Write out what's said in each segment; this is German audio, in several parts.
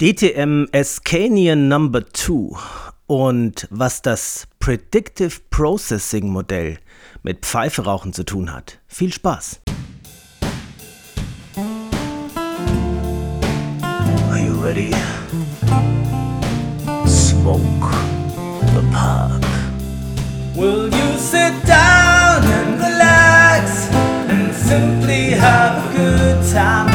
DTM Escanian Number 2 und was das Predictive Processing Modell mit Pfeiferauchen zu tun hat. Viel Spaß! Are you ready? Smoke the park. Will you sit down and relax and simply have a good time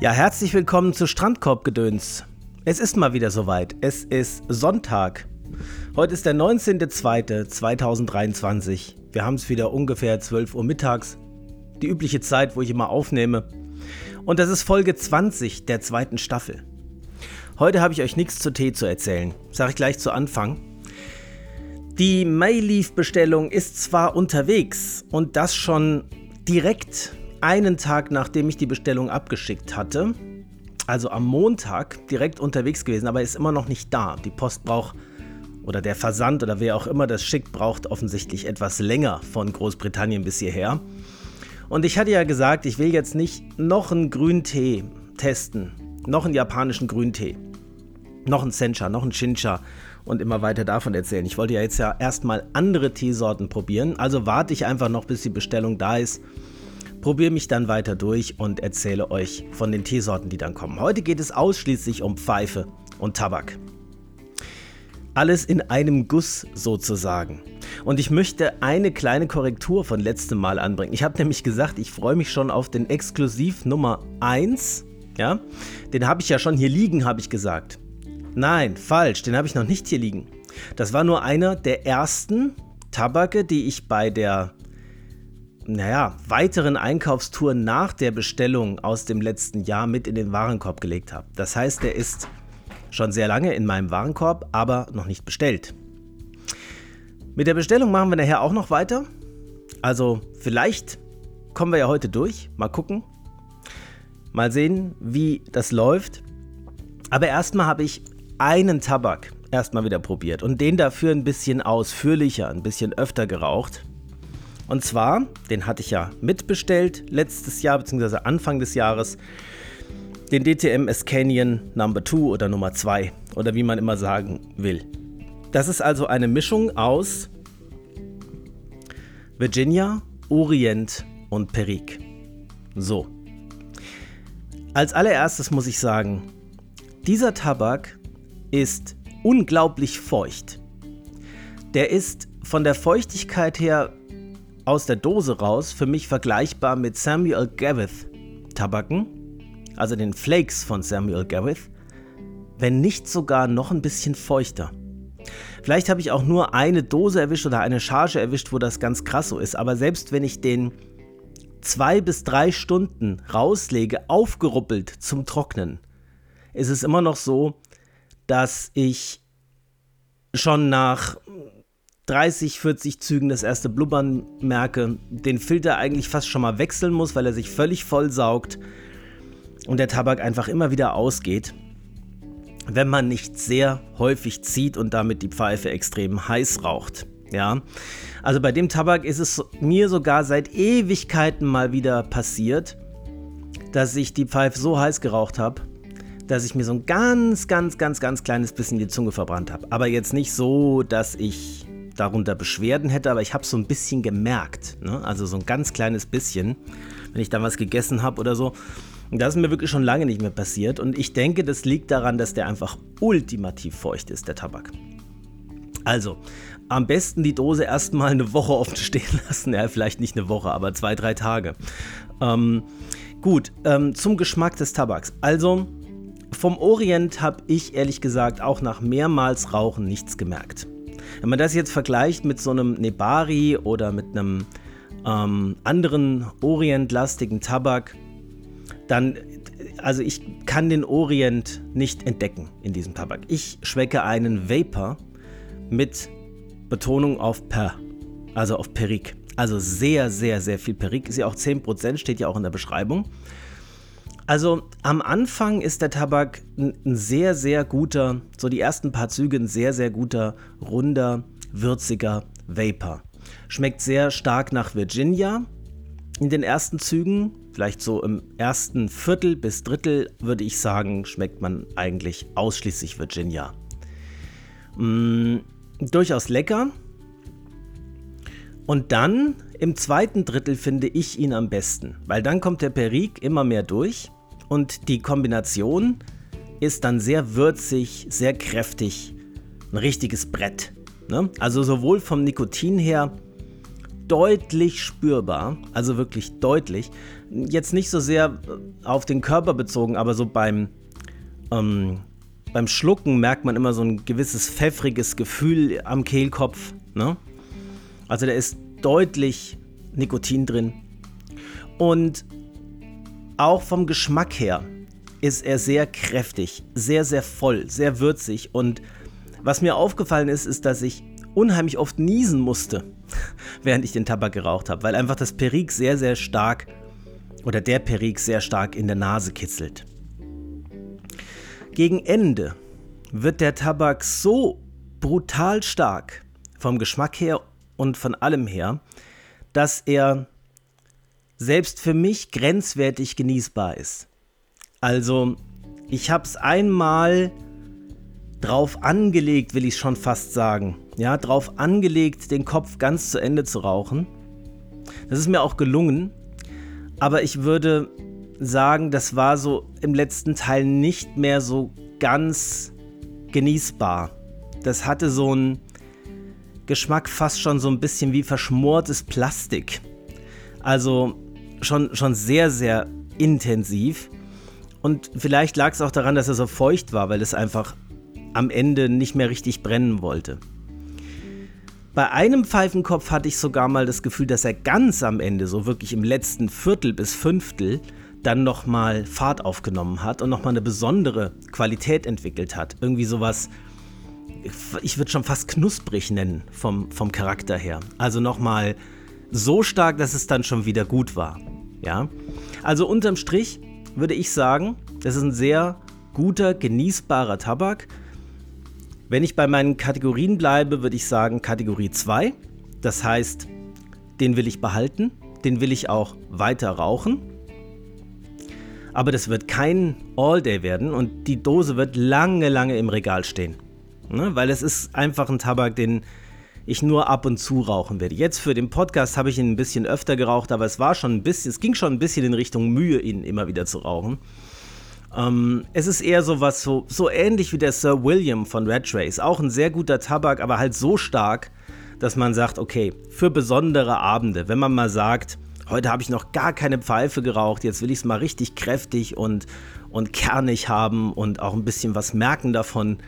Ja, herzlich willkommen zu Strandkorbgedöns. Es ist mal wieder soweit. Es ist Sonntag. Heute ist der 19.02.2023. Wir haben es wieder ungefähr 12 Uhr mittags. Die übliche Zeit, wo ich immer aufnehme. Und das ist Folge 20 der zweiten Staffel. Heute habe ich euch nichts zu Tee zu erzählen. Sage ich gleich zu Anfang. Die Mayleaf-Bestellung ist zwar unterwegs und das schon direkt einen Tag nachdem ich die Bestellung abgeschickt hatte, also am Montag direkt unterwegs gewesen, aber ist immer noch nicht da. Die Post braucht oder der Versand oder wer auch immer das schickt, braucht offensichtlich etwas länger von Großbritannien bis hierher. Und ich hatte ja gesagt, ich will jetzt nicht noch einen Grüntee testen, noch einen japanischen Grüntee, noch einen Sencha, noch einen Shincha und immer weiter davon erzählen. Ich wollte ja jetzt ja erstmal andere Teesorten probieren, also warte ich einfach noch, bis die Bestellung da ist probiere mich dann weiter durch und erzähle euch von den Teesorten, die dann kommen. Heute geht es ausschließlich um Pfeife und Tabak. Alles in einem Guss sozusagen. Und ich möchte eine kleine Korrektur von letztem Mal anbringen. Ich habe nämlich gesagt, ich freue mich schon auf den Exklusiv Nummer 1. Ja, den habe ich ja schon hier liegen, habe ich gesagt. Nein, falsch, den habe ich noch nicht hier liegen. Das war nur einer der ersten Tabake, die ich bei der naja, weiteren Einkaufstouren nach der Bestellung aus dem letzten Jahr mit in den Warenkorb gelegt habe. Das heißt, der ist schon sehr lange in meinem Warenkorb, aber noch nicht bestellt. Mit der Bestellung machen wir nachher auch noch weiter. Also vielleicht kommen wir ja heute durch. Mal gucken. Mal sehen, wie das läuft. Aber erstmal habe ich einen Tabak erstmal wieder probiert und den dafür ein bisschen ausführlicher, ein bisschen öfter geraucht. Und zwar, den hatte ich ja mitbestellt letztes Jahr bzw. Anfang des Jahres, den DTM Escanian Number 2 oder Nummer 2 oder wie man immer sagen will. Das ist also eine Mischung aus Virginia, Orient und Perique. So. Als allererstes muss ich sagen, dieser Tabak ist unglaublich feucht. Der ist von der Feuchtigkeit her aus der Dose raus für mich vergleichbar mit Samuel Gavith Tabaken, also den Flakes von Samuel Gavith, wenn nicht sogar noch ein bisschen feuchter. Vielleicht habe ich auch nur eine Dose erwischt oder eine Charge erwischt, wo das ganz krass so ist, aber selbst wenn ich den zwei bis drei Stunden rauslege, aufgeruppelt zum Trocknen, ist es immer noch so, dass ich schon nach 30, 40 Zügen das erste Blubbern merke, den Filter eigentlich fast schon mal wechseln muss, weil er sich völlig voll saugt und der Tabak einfach immer wieder ausgeht, wenn man nicht sehr häufig zieht und damit die Pfeife extrem heiß raucht. Ja, also bei dem Tabak ist es mir sogar seit Ewigkeiten mal wieder passiert, dass ich die Pfeife so heiß geraucht habe, dass ich mir so ein ganz, ganz, ganz, ganz kleines bisschen die Zunge verbrannt habe. Aber jetzt nicht so, dass ich darunter Beschwerden hätte, aber ich habe so ein bisschen gemerkt. Ne? Also so ein ganz kleines bisschen, wenn ich dann was gegessen habe oder so. Das ist mir wirklich schon lange nicht mehr passiert. Und ich denke, das liegt daran, dass der einfach ultimativ feucht ist, der Tabak. Also, am besten die Dose erstmal eine Woche offen stehen lassen. Ja, vielleicht nicht eine Woche, aber zwei, drei Tage. Ähm, gut, ähm, zum Geschmack des Tabaks. Also, vom Orient habe ich ehrlich gesagt auch nach mehrmals Rauchen nichts gemerkt. Wenn man das jetzt vergleicht mit so einem Nebari oder mit einem ähm, anderen orientlastigen Tabak, dann, also ich kann den Orient nicht entdecken in diesem Tabak. Ich schmecke einen Vapor mit Betonung auf Per, also auf Perique. Also sehr, sehr, sehr viel Perik. Ist ja auch 10%, steht ja auch in der Beschreibung. Also am Anfang ist der Tabak ein sehr, sehr guter, so die ersten paar Züge, ein sehr, sehr guter, runder, würziger Vapor. Schmeckt sehr stark nach Virginia in den ersten Zügen. Vielleicht so im ersten Viertel bis Drittel würde ich sagen, schmeckt man eigentlich ausschließlich Virginia. Mm, durchaus lecker. Und dann im zweiten Drittel finde ich ihn am besten, weil dann kommt der Perik immer mehr durch und die Kombination ist dann sehr würzig, sehr kräftig, ein richtiges Brett. Ne? Also sowohl vom Nikotin her deutlich spürbar, also wirklich deutlich. Jetzt nicht so sehr auf den Körper bezogen, aber so beim, ähm, beim Schlucken merkt man immer so ein gewisses pfeffriges Gefühl am Kehlkopf. Ne? Also da ist deutlich Nikotin drin. Und auch vom Geschmack her ist er sehr kräftig, sehr, sehr voll, sehr würzig. Und was mir aufgefallen ist, ist, dass ich unheimlich oft niesen musste, während ich den Tabak geraucht habe, weil einfach das Perik sehr, sehr stark oder der Perik sehr stark in der Nase kitzelt. Gegen Ende wird der Tabak so brutal stark vom Geschmack her und von allem her, dass er selbst für mich grenzwertig genießbar ist. Also, ich habe es einmal drauf angelegt, will ich schon fast sagen. Ja, drauf angelegt, den Kopf ganz zu Ende zu rauchen. Das ist mir auch gelungen. Aber ich würde sagen, das war so im letzten Teil nicht mehr so ganz genießbar. Das hatte so einen Geschmack fast schon so ein bisschen wie verschmortes Plastik. Also schon, schon sehr, sehr intensiv. Und vielleicht lag es auch daran, dass er so feucht war, weil es einfach am Ende nicht mehr richtig brennen wollte. Bei einem Pfeifenkopf hatte ich sogar mal das Gefühl, dass er ganz am Ende, so wirklich im letzten Viertel bis Fünftel, dann nochmal Fahrt aufgenommen hat und nochmal eine besondere Qualität entwickelt hat. Irgendwie sowas, ich würde schon fast knusprig nennen vom, vom Charakter her. Also nochmal so stark, dass es dann schon wieder gut war. Ja? Also unterm Strich würde ich sagen, das ist ein sehr guter, genießbarer Tabak. Wenn ich bei meinen Kategorien bleibe, würde ich sagen Kategorie 2. Das heißt, den will ich behalten, den will ich auch weiter rauchen. Aber das wird kein All-Day werden und die Dose wird lange, lange im Regal stehen. Ne? Weil es ist einfach ein Tabak, den ich nur ab und zu rauchen werde. Jetzt für den Podcast habe ich ihn ein bisschen öfter geraucht, aber es war schon ein bisschen, es ging schon ein bisschen in Richtung Mühe, ihn immer wieder zu rauchen. Ähm, es ist eher so was, so, so ähnlich wie der Sir William von Red Trace. Auch ein sehr guter Tabak, aber halt so stark, dass man sagt, okay, für besondere Abende, wenn man mal sagt, heute habe ich noch gar keine Pfeife geraucht, jetzt will ich es mal richtig kräftig und, und kernig haben und auch ein bisschen was merken davon.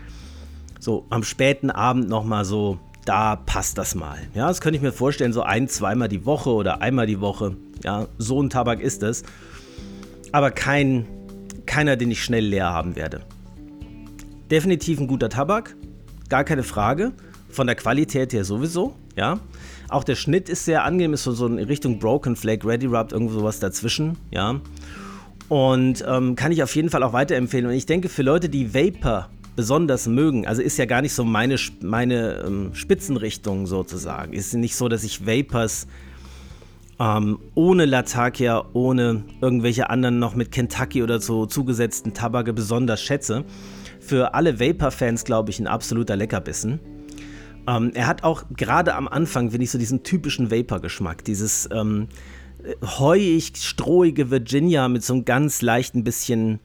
So am späten Abend nochmal so da passt das mal. Ja, das könnte ich mir vorstellen, so ein, zweimal die Woche oder einmal die Woche. Ja, so ein Tabak ist es. Aber kein, keiner, den ich schnell leer haben werde. Definitiv ein guter Tabak, gar keine Frage. Von der Qualität her sowieso, ja. Auch der Schnitt ist sehr angenehm, ist so, so in Richtung Broken Flake, Ready Rubbed, irgendwo sowas dazwischen, ja. Und ähm, kann ich auf jeden Fall auch weiterempfehlen. Und ich denke, für Leute, die Vapor besonders mögen. Also ist ja gar nicht so meine, meine ähm, Spitzenrichtung sozusagen. Ist nicht so, dass ich Vapors ähm, ohne Latakia, ohne irgendwelche anderen noch mit Kentucky oder so zugesetzten Tabake besonders schätze. Für alle Vapor-Fans, glaube ich, ein absoluter Leckerbissen. Ähm, er hat auch gerade am Anfang, finde ich, so diesen typischen Vapor-Geschmack. Dieses ähm, heuig, strohige Virginia mit so einem ganz leichten bisschen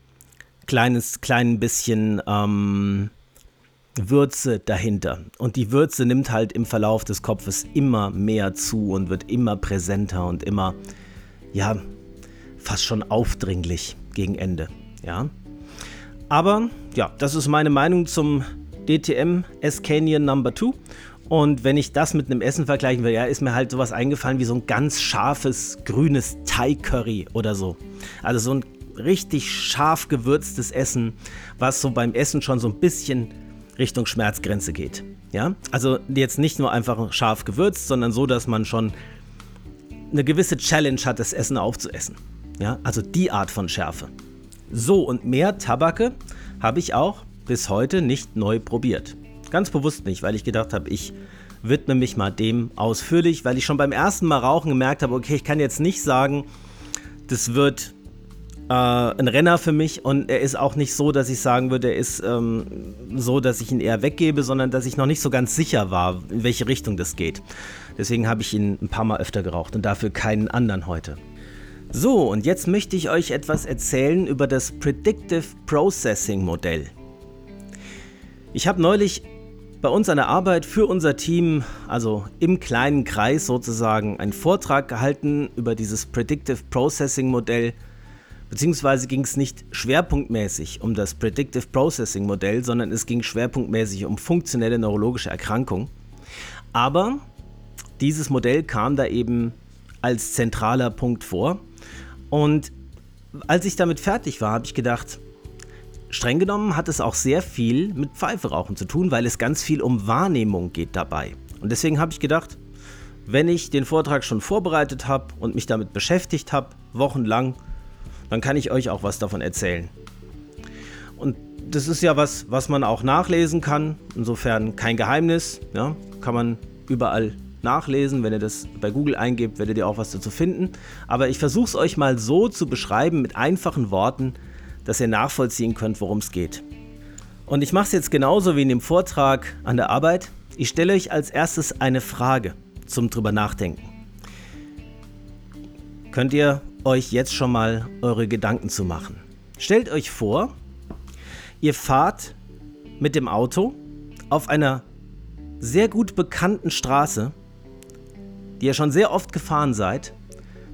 kleines, klein bisschen ähm, Würze dahinter. Und die Würze nimmt halt im Verlauf des Kopfes immer mehr zu und wird immer präsenter und immer, ja, fast schon aufdringlich gegen Ende. Ja. Aber ja, das ist meine Meinung zum DTM Escanian Number 2. Und wenn ich das mit einem Essen vergleichen will, ja, ist mir halt sowas eingefallen wie so ein ganz scharfes grünes Thai Curry oder so. Also so ein richtig scharf gewürztes Essen, was so beim Essen schon so ein bisschen Richtung Schmerzgrenze geht. Ja, also jetzt nicht nur einfach scharf gewürzt, sondern so, dass man schon eine gewisse Challenge hat, das Essen aufzuessen. Ja, also die Art von Schärfe. So, und mehr Tabake habe ich auch bis heute nicht neu probiert. Ganz bewusst nicht, weil ich gedacht habe, ich widme mich mal dem ausführlich, weil ich schon beim ersten Mal rauchen gemerkt habe, okay, ich kann jetzt nicht sagen, das wird äh, ein Renner für mich und er ist auch nicht so, dass ich sagen würde, er ist ähm, so, dass ich ihn eher weggebe, sondern dass ich noch nicht so ganz sicher war, in welche Richtung das geht. Deswegen habe ich ihn ein paar Mal öfter geraucht und dafür keinen anderen heute. So, und jetzt möchte ich euch etwas erzählen über das Predictive Processing Modell. Ich habe neulich bei uns an der Arbeit für unser Team, also im kleinen Kreis sozusagen, einen Vortrag gehalten über dieses Predictive Processing Modell. Beziehungsweise ging es nicht schwerpunktmäßig um das Predictive Processing Modell, sondern es ging schwerpunktmäßig um funktionelle neurologische Erkrankungen. Aber dieses Modell kam da eben als zentraler Punkt vor. Und als ich damit fertig war, habe ich gedacht, Streng genommen hat es auch sehr viel mit Pfeiferauchen zu tun, weil es ganz viel um Wahrnehmung geht dabei. Und deswegen habe ich gedacht, wenn ich den Vortrag schon vorbereitet habe und mich damit beschäftigt habe, wochenlang, dann kann ich euch auch was davon erzählen. Und das ist ja was, was man auch nachlesen kann. Insofern kein Geheimnis. Ja, kann man überall nachlesen. Wenn ihr das bei Google eingebt, werdet ihr auch was dazu finden. Aber ich versuche es euch mal so zu beschreiben mit einfachen Worten, dass ihr nachvollziehen könnt, worum es geht. Und ich mache es jetzt genauso wie in dem Vortrag an der Arbeit. Ich stelle euch als erstes eine Frage zum drüber nachdenken. Könnt ihr euch jetzt schon mal eure Gedanken zu machen? Stellt euch vor, ihr fahrt mit dem Auto auf einer sehr gut bekannten Straße, die ihr schon sehr oft gefahren seid,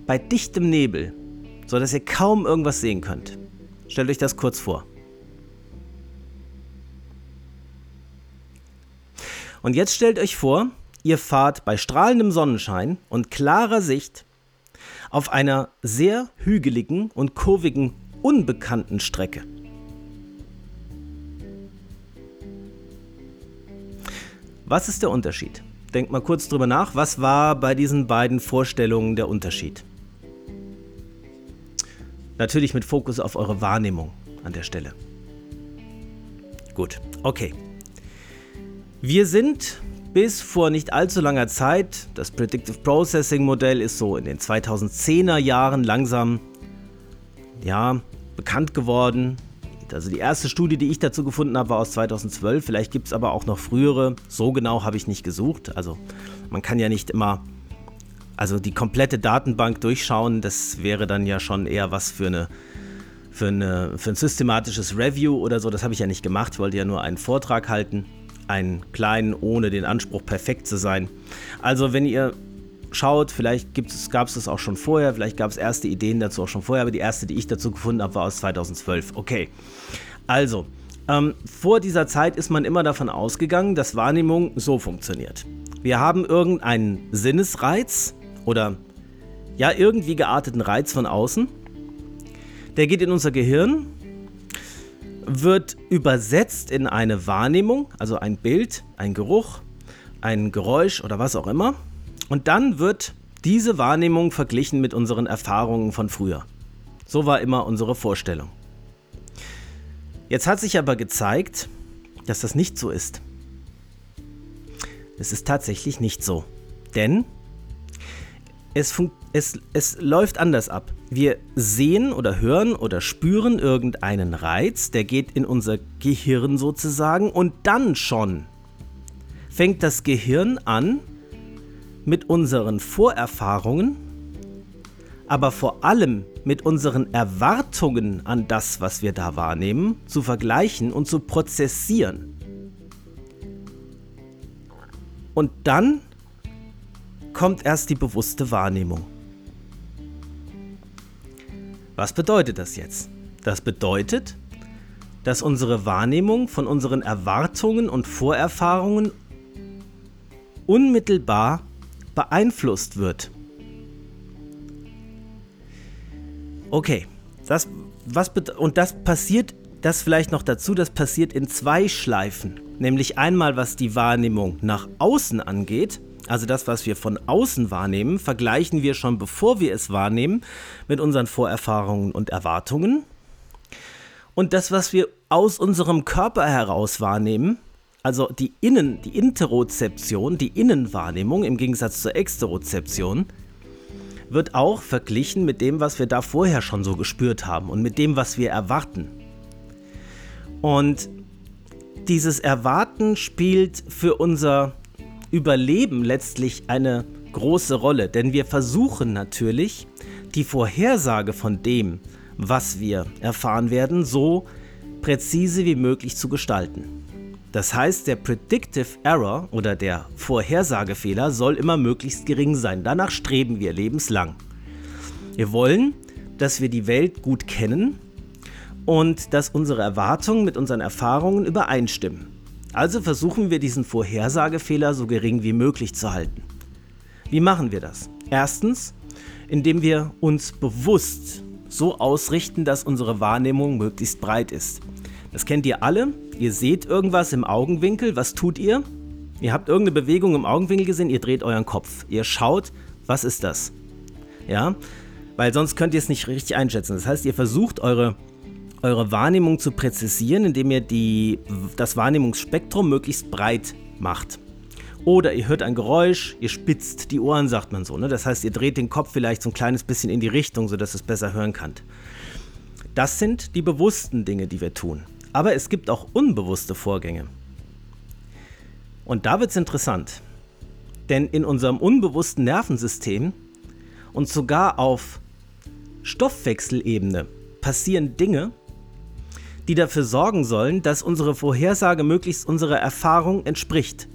bei dichtem Nebel, sodass ihr kaum irgendwas sehen könnt. Stellt euch das kurz vor. Und jetzt stellt euch vor, ihr fahrt bei strahlendem Sonnenschein und klarer Sicht auf einer sehr hügeligen und kurvigen, unbekannten Strecke. Was ist der Unterschied? Denkt mal kurz drüber nach, was war bei diesen beiden Vorstellungen der Unterschied? Natürlich mit Fokus auf eure Wahrnehmung an der Stelle. Gut, okay. Wir sind bis vor nicht allzu langer Zeit, das Predictive Processing Modell ist so in den 2010er Jahren langsam ja, bekannt geworden. Also die erste Studie, die ich dazu gefunden habe, war aus 2012. Vielleicht gibt es aber auch noch frühere. So genau habe ich nicht gesucht. Also man kann ja nicht immer also die komplette Datenbank durchschauen, das wäre dann ja schon eher was für eine für, eine, für ein systematisches Review oder so. Das habe ich ja nicht gemacht. Ich wollte ja nur einen Vortrag halten. Einen kleinen, ohne den Anspruch perfekt zu sein. Also, wenn ihr schaut, vielleicht gab es das auch schon vorher, vielleicht gab es erste Ideen dazu auch schon vorher, aber die erste, die ich dazu gefunden habe, war aus 2012. Okay. Also, ähm, vor dieser Zeit ist man immer davon ausgegangen, dass Wahrnehmung so funktioniert. Wir haben irgendeinen Sinnesreiz, oder ja, irgendwie gearteten Reiz von außen. Der geht in unser Gehirn, wird übersetzt in eine Wahrnehmung, also ein Bild, ein Geruch, ein Geräusch oder was auch immer. Und dann wird diese Wahrnehmung verglichen mit unseren Erfahrungen von früher. So war immer unsere Vorstellung. Jetzt hat sich aber gezeigt, dass das nicht so ist. Es ist tatsächlich nicht so. Denn es, es, es läuft anders ab. Wir sehen oder hören oder spüren irgendeinen Reiz, der geht in unser Gehirn sozusagen und dann schon fängt das Gehirn an, mit unseren Vorerfahrungen, aber vor allem mit unseren Erwartungen an das, was wir da wahrnehmen, zu vergleichen und zu prozessieren. Und dann kommt erst die bewusste Wahrnehmung. Was bedeutet das jetzt? Das bedeutet, dass unsere Wahrnehmung von unseren Erwartungen und Vorerfahrungen unmittelbar beeinflusst wird. Okay, das, was und das passiert, das vielleicht noch dazu, das passiert in zwei Schleifen. Nämlich einmal, was die Wahrnehmung nach außen angeht also das, was wir von außen wahrnehmen, vergleichen wir schon bevor wir es wahrnehmen mit unseren Vorerfahrungen und Erwartungen. Und das, was wir aus unserem Körper heraus wahrnehmen, also die Innen, die Interozeption, die Innenwahrnehmung im Gegensatz zur Exterozeption, wird auch verglichen mit dem, was wir da vorher schon so gespürt haben und mit dem, was wir erwarten. Und dieses Erwarten spielt für unser Überleben letztlich eine große Rolle, denn wir versuchen natürlich, die Vorhersage von dem, was wir erfahren werden, so präzise wie möglich zu gestalten. Das heißt, der Predictive Error oder der Vorhersagefehler soll immer möglichst gering sein. Danach streben wir lebenslang. Wir wollen, dass wir die Welt gut kennen und dass unsere Erwartungen mit unseren Erfahrungen übereinstimmen. Also versuchen wir diesen Vorhersagefehler so gering wie möglich zu halten. Wie machen wir das? Erstens, indem wir uns bewusst so ausrichten, dass unsere Wahrnehmung möglichst breit ist. Das kennt ihr alle. Ihr seht irgendwas im Augenwinkel. Was tut ihr? Ihr habt irgendeine Bewegung im Augenwinkel gesehen, ihr dreht euren Kopf. Ihr schaut, was ist das? Ja, weil sonst könnt ihr es nicht richtig einschätzen. Das heißt, ihr versucht eure eure Wahrnehmung zu präzisieren, indem ihr die, das Wahrnehmungsspektrum möglichst breit macht. Oder ihr hört ein Geräusch, ihr spitzt die Ohren, sagt man so. Ne? Das heißt, ihr dreht den Kopf vielleicht so ein kleines bisschen in die Richtung, sodass es besser hören kann. Das sind die bewussten Dinge, die wir tun. Aber es gibt auch unbewusste Vorgänge. Und da wird es interessant. Denn in unserem unbewussten Nervensystem und sogar auf Stoffwechselebene passieren Dinge, die dafür sorgen sollen, dass unsere Vorhersage möglichst unserer Erfahrung entspricht.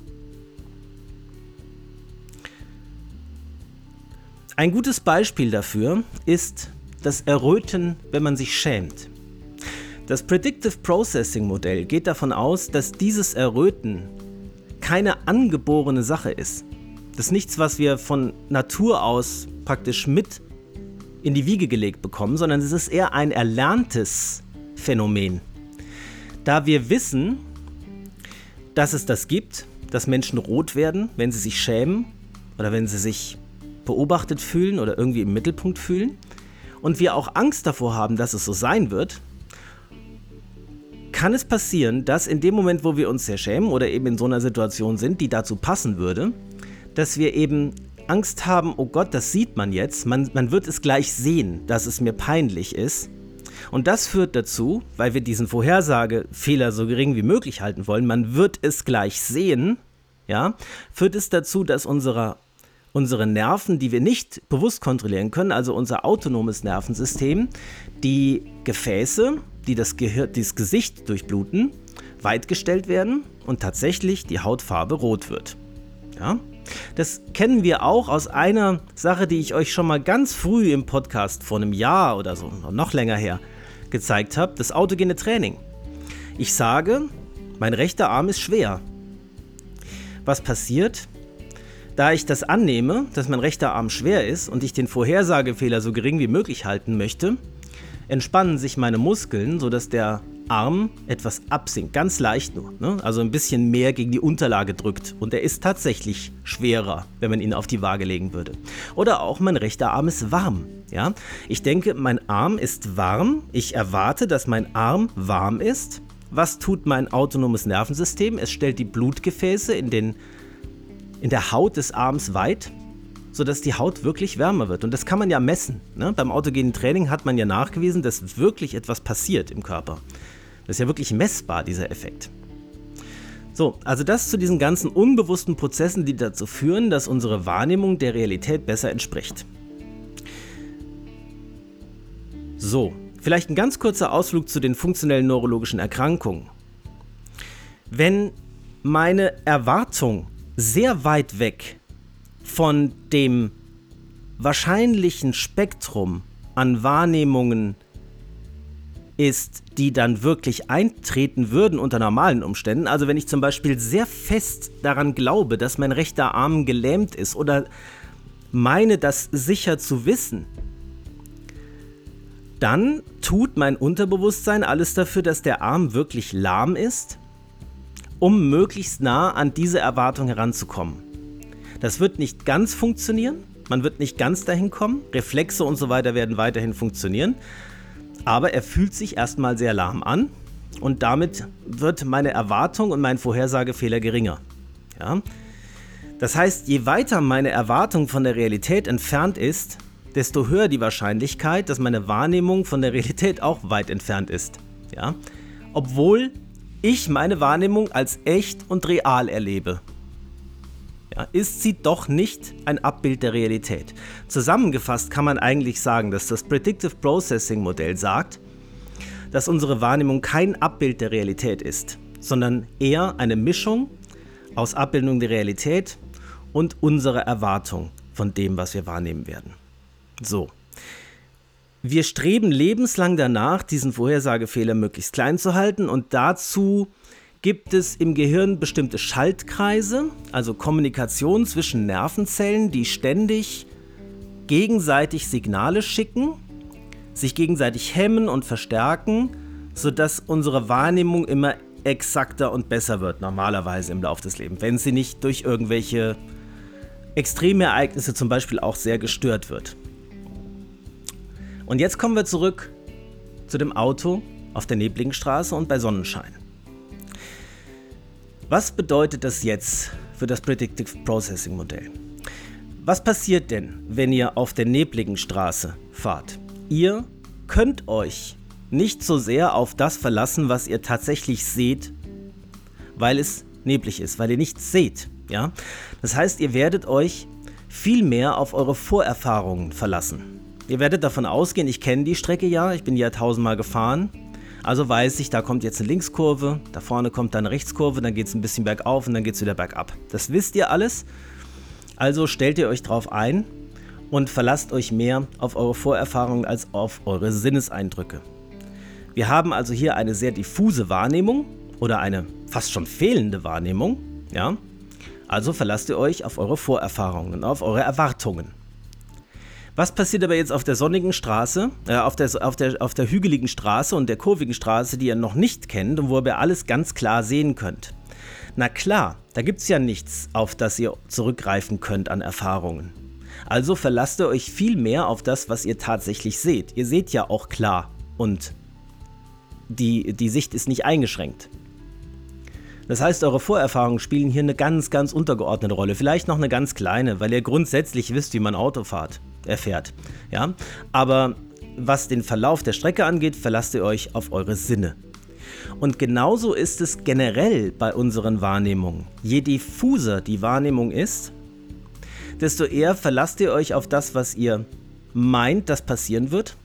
Ein gutes Beispiel dafür ist das Erröten, wenn man sich schämt. Das Predictive Processing Modell geht davon aus, dass dieses Erröten keine angeborene Sache ist. Das ist nichts, was wir von Natur aus praktisch mit in die Wiege gelegt bekommen, sondern es ist eher ein erlerntes Phänomen. Da wir wissen, dass es das gibt, dass Menschen rot werden, wenn sie sich schämen oder wenn sie sich beobachtet fühlen oder irgendwie im Mittelpunkt fühlen und wir auch Angst davor haben, dass es so sein wird, kann es passieren, dass in dem Moment, wo wir uns sehr schämen oder eben in so einer Situation sind, die dazu passen würde, dass wir eben Angst haben, oh Gott, das sieht man jetzt, man, man wird es gleich sehen, dass es mir peinlich ist. Und das führt dazu, weil wir diesen Vorhersagefehler so gering wie möglich halten wollen, man wird es gleich sehen, ja, führt es dazu, dass unsere, unsere Nerven, die wir nicht bewusst kontrollieren können, also unser autonomes Nervensystem, die Gefäße, die das, Gehir das Gesicht durchbluten, weitgestellt werden und tatsächlich die Hautfarbe rot wird. Ja? Das kennen wir auch aus einer Sache, die ich euch schon mal ganz früh im Podcast vor einem Jahr oder so, noch länger her, gezeigt habe, das autogene Training. Ich sage, mein rechter Arm ist schwer. Was passiert? Da ich das annehme, dass mein rechter Arm schwer ist und ich den Vorhersagefehler so gering wie möglich halten möchte, entspannen sich meine Muskeln, sodass der Arm etwas absinkt, ganz leicht nur. Ne? Also ein bisschen mehr gegen die Unterlage drückt. Und er ist tatsächlich schwerer, wenn man ihn auf die Waage legen würde. Oder auch mein rechter Arm ist warm. Ja? Ich denke, mein Arm ist warm. Ich erwarte, dass mein Arm warm ist. Was tut mein autonomes Nervensystem? Es stellt die Blutgefäße in, den, in der Haut des Arms weit sodass die Haut wirklich wärmer wird. Und das kann man ja messen. Ne? Beim autogenen Training hat man ja nachgewiesen, dass wirklich etwas passiert im Körper. Das ist ja wirklich messbar, dieser Effekt. So, also das zu diesen ganzen unbewussten Prozessen, die dazu führen, dass unsere Wahrnehmung der Realität besser entspricht. So, vielleicht ein ganz kurzer Ausflug zu den funktionellen neurologischen Erkrankungen. Wenn meine Erwartung sehr weit weg von dem wahrscheinlichen Spektrum an Wahrnehmungen ist, die dann wirklich eintreten würden unter normalen Umständen. Also wenn ich zum Beispiel sehr fest daran glaube, dass mein rechter Arm gelähmt ist oder meine das sicher zu wissen, dann tut mein Unterbewusstsein alles dafür, dass der Arm wirklich lahm ist, um möglichst nah an diese Erwartung heranzukommen. Das wird nicht ganz funktionieren, man wird nicht ganz dahin kommen, Reflexe und so weiter werden weiterhin funktionieren, aber er fühlt sich erstmal sehr lahm an und damit wird meine Erwartung und mein Vorhersagefehler geringer. Ja? Das heißt, je weiter meine Erwartung von der Realität entfernt ist, desto höher die Wahrscheinlichkeit, dass meine Wahrnehmung von der Realität auch weit entfernt ist. Ja? Obwohl ich meine Wahrnehmung als echt und real erlebe. Ja, ist sie doch nicht ein Abbild der Realität. Zusammengefasst kann man eigentlich sagen, dass das Predictive Processing Modell sagt, dass unsere Wahrnehmung kein Abbild der Realität ist, sondern eher eine Mischung aus Abbildung der Realität und unserer Erwartung von dem, was wir wahrnehmen werden. So. Wir streben lebenslang danach, diesen Vorhersagefehler möglichst klein zu halten und dazu gibt es im Gehirn bestimmte Schaltkreise, also Kommunikation zwischen Nervenzellen, die ständig gegenseitig Signale schicken, sich gegenseitig hemmen und verstärken, sodass unsere Wahrnehmung immer exakter und besser wird, normalerweise im Laufe des Lebens, wenn sie nicht durch irgendwelche extreme Ereignisse zum Beispiel auch sehr gestört wird. Und jetzt kommen wir zurück zu dem Auto auf der nebligen Straße und bei Sonnenschein. Was bedeutet das jetzt für das Predictive Processing Modell? Was passiert denn, wenn ihr auf der nebligen Straße fahrt? Ihr könnt euch nicht so sehr auf das verlassen, was ihr tatsächlich seht, weil es neblig ist, weil ihr nichts seht. Ja? Das heißt, ihr werdet euch viel mehr auf eure Vorerfahrungen verlassen. Ihr werdet davon ausgehen, ich kenne die Strecke ja, ich bin ja tausendmal gefahren. Also weiß ich, da kommt jetzt eine Linkskurve, da vorne kommt dann eine Rechtskurve, dann geht es ein bisschen bergauf und dann geht es wieder bergab. Das wisst ihr alles. Also stellt ihr euch drauf ein und verlasst euch mehr auf eure Vorerfahrungen als auf eure Sinneseindrücke. Wir haben also hier eine sehr diffuse Wahrnehmung oder eine fast schon fehlende Wahrnehmung. Ja? Also verlasst ihr euch auf eure Vorerfahrungen auf eure Erwartungen. Was passiert aber jetzt auf der sonnigen Straße, äh, auf, der, auf, der, auf der hügeligen Straße und der kurvigen Straße, die ihr noch nicht kennt und wo ihr alles ganz klar sehen könnt? Na klar, da gibt es ja nichts, auf das ihr zurückgreifen könnt an Erfahrungen. Also verlasst ihr euch viel mehr auf das, was ihr tatsächlich seht. Ihr seht ja auch klar und die, die Sicht ist nicht eingeschränkt. Das heißt, eure Vorerfahrungen spielen hier eine ganz, ganz untergeordnete Rolle. Vielleicht noch eine ganz kleine, weil ihr grundsätzlich wisst, wie man Auto fahrt erfährt. Ja? Aber was den Verlauf der Strecke angeht, verlasst ihr euch auf eure Sinne. Und genauso ist es generell bei unseren Wahrnehmungen. Je diffuser die Wahrnehmung ist, desto eher verlasst ihr euch auf das, was ihr meint, das passieren wird.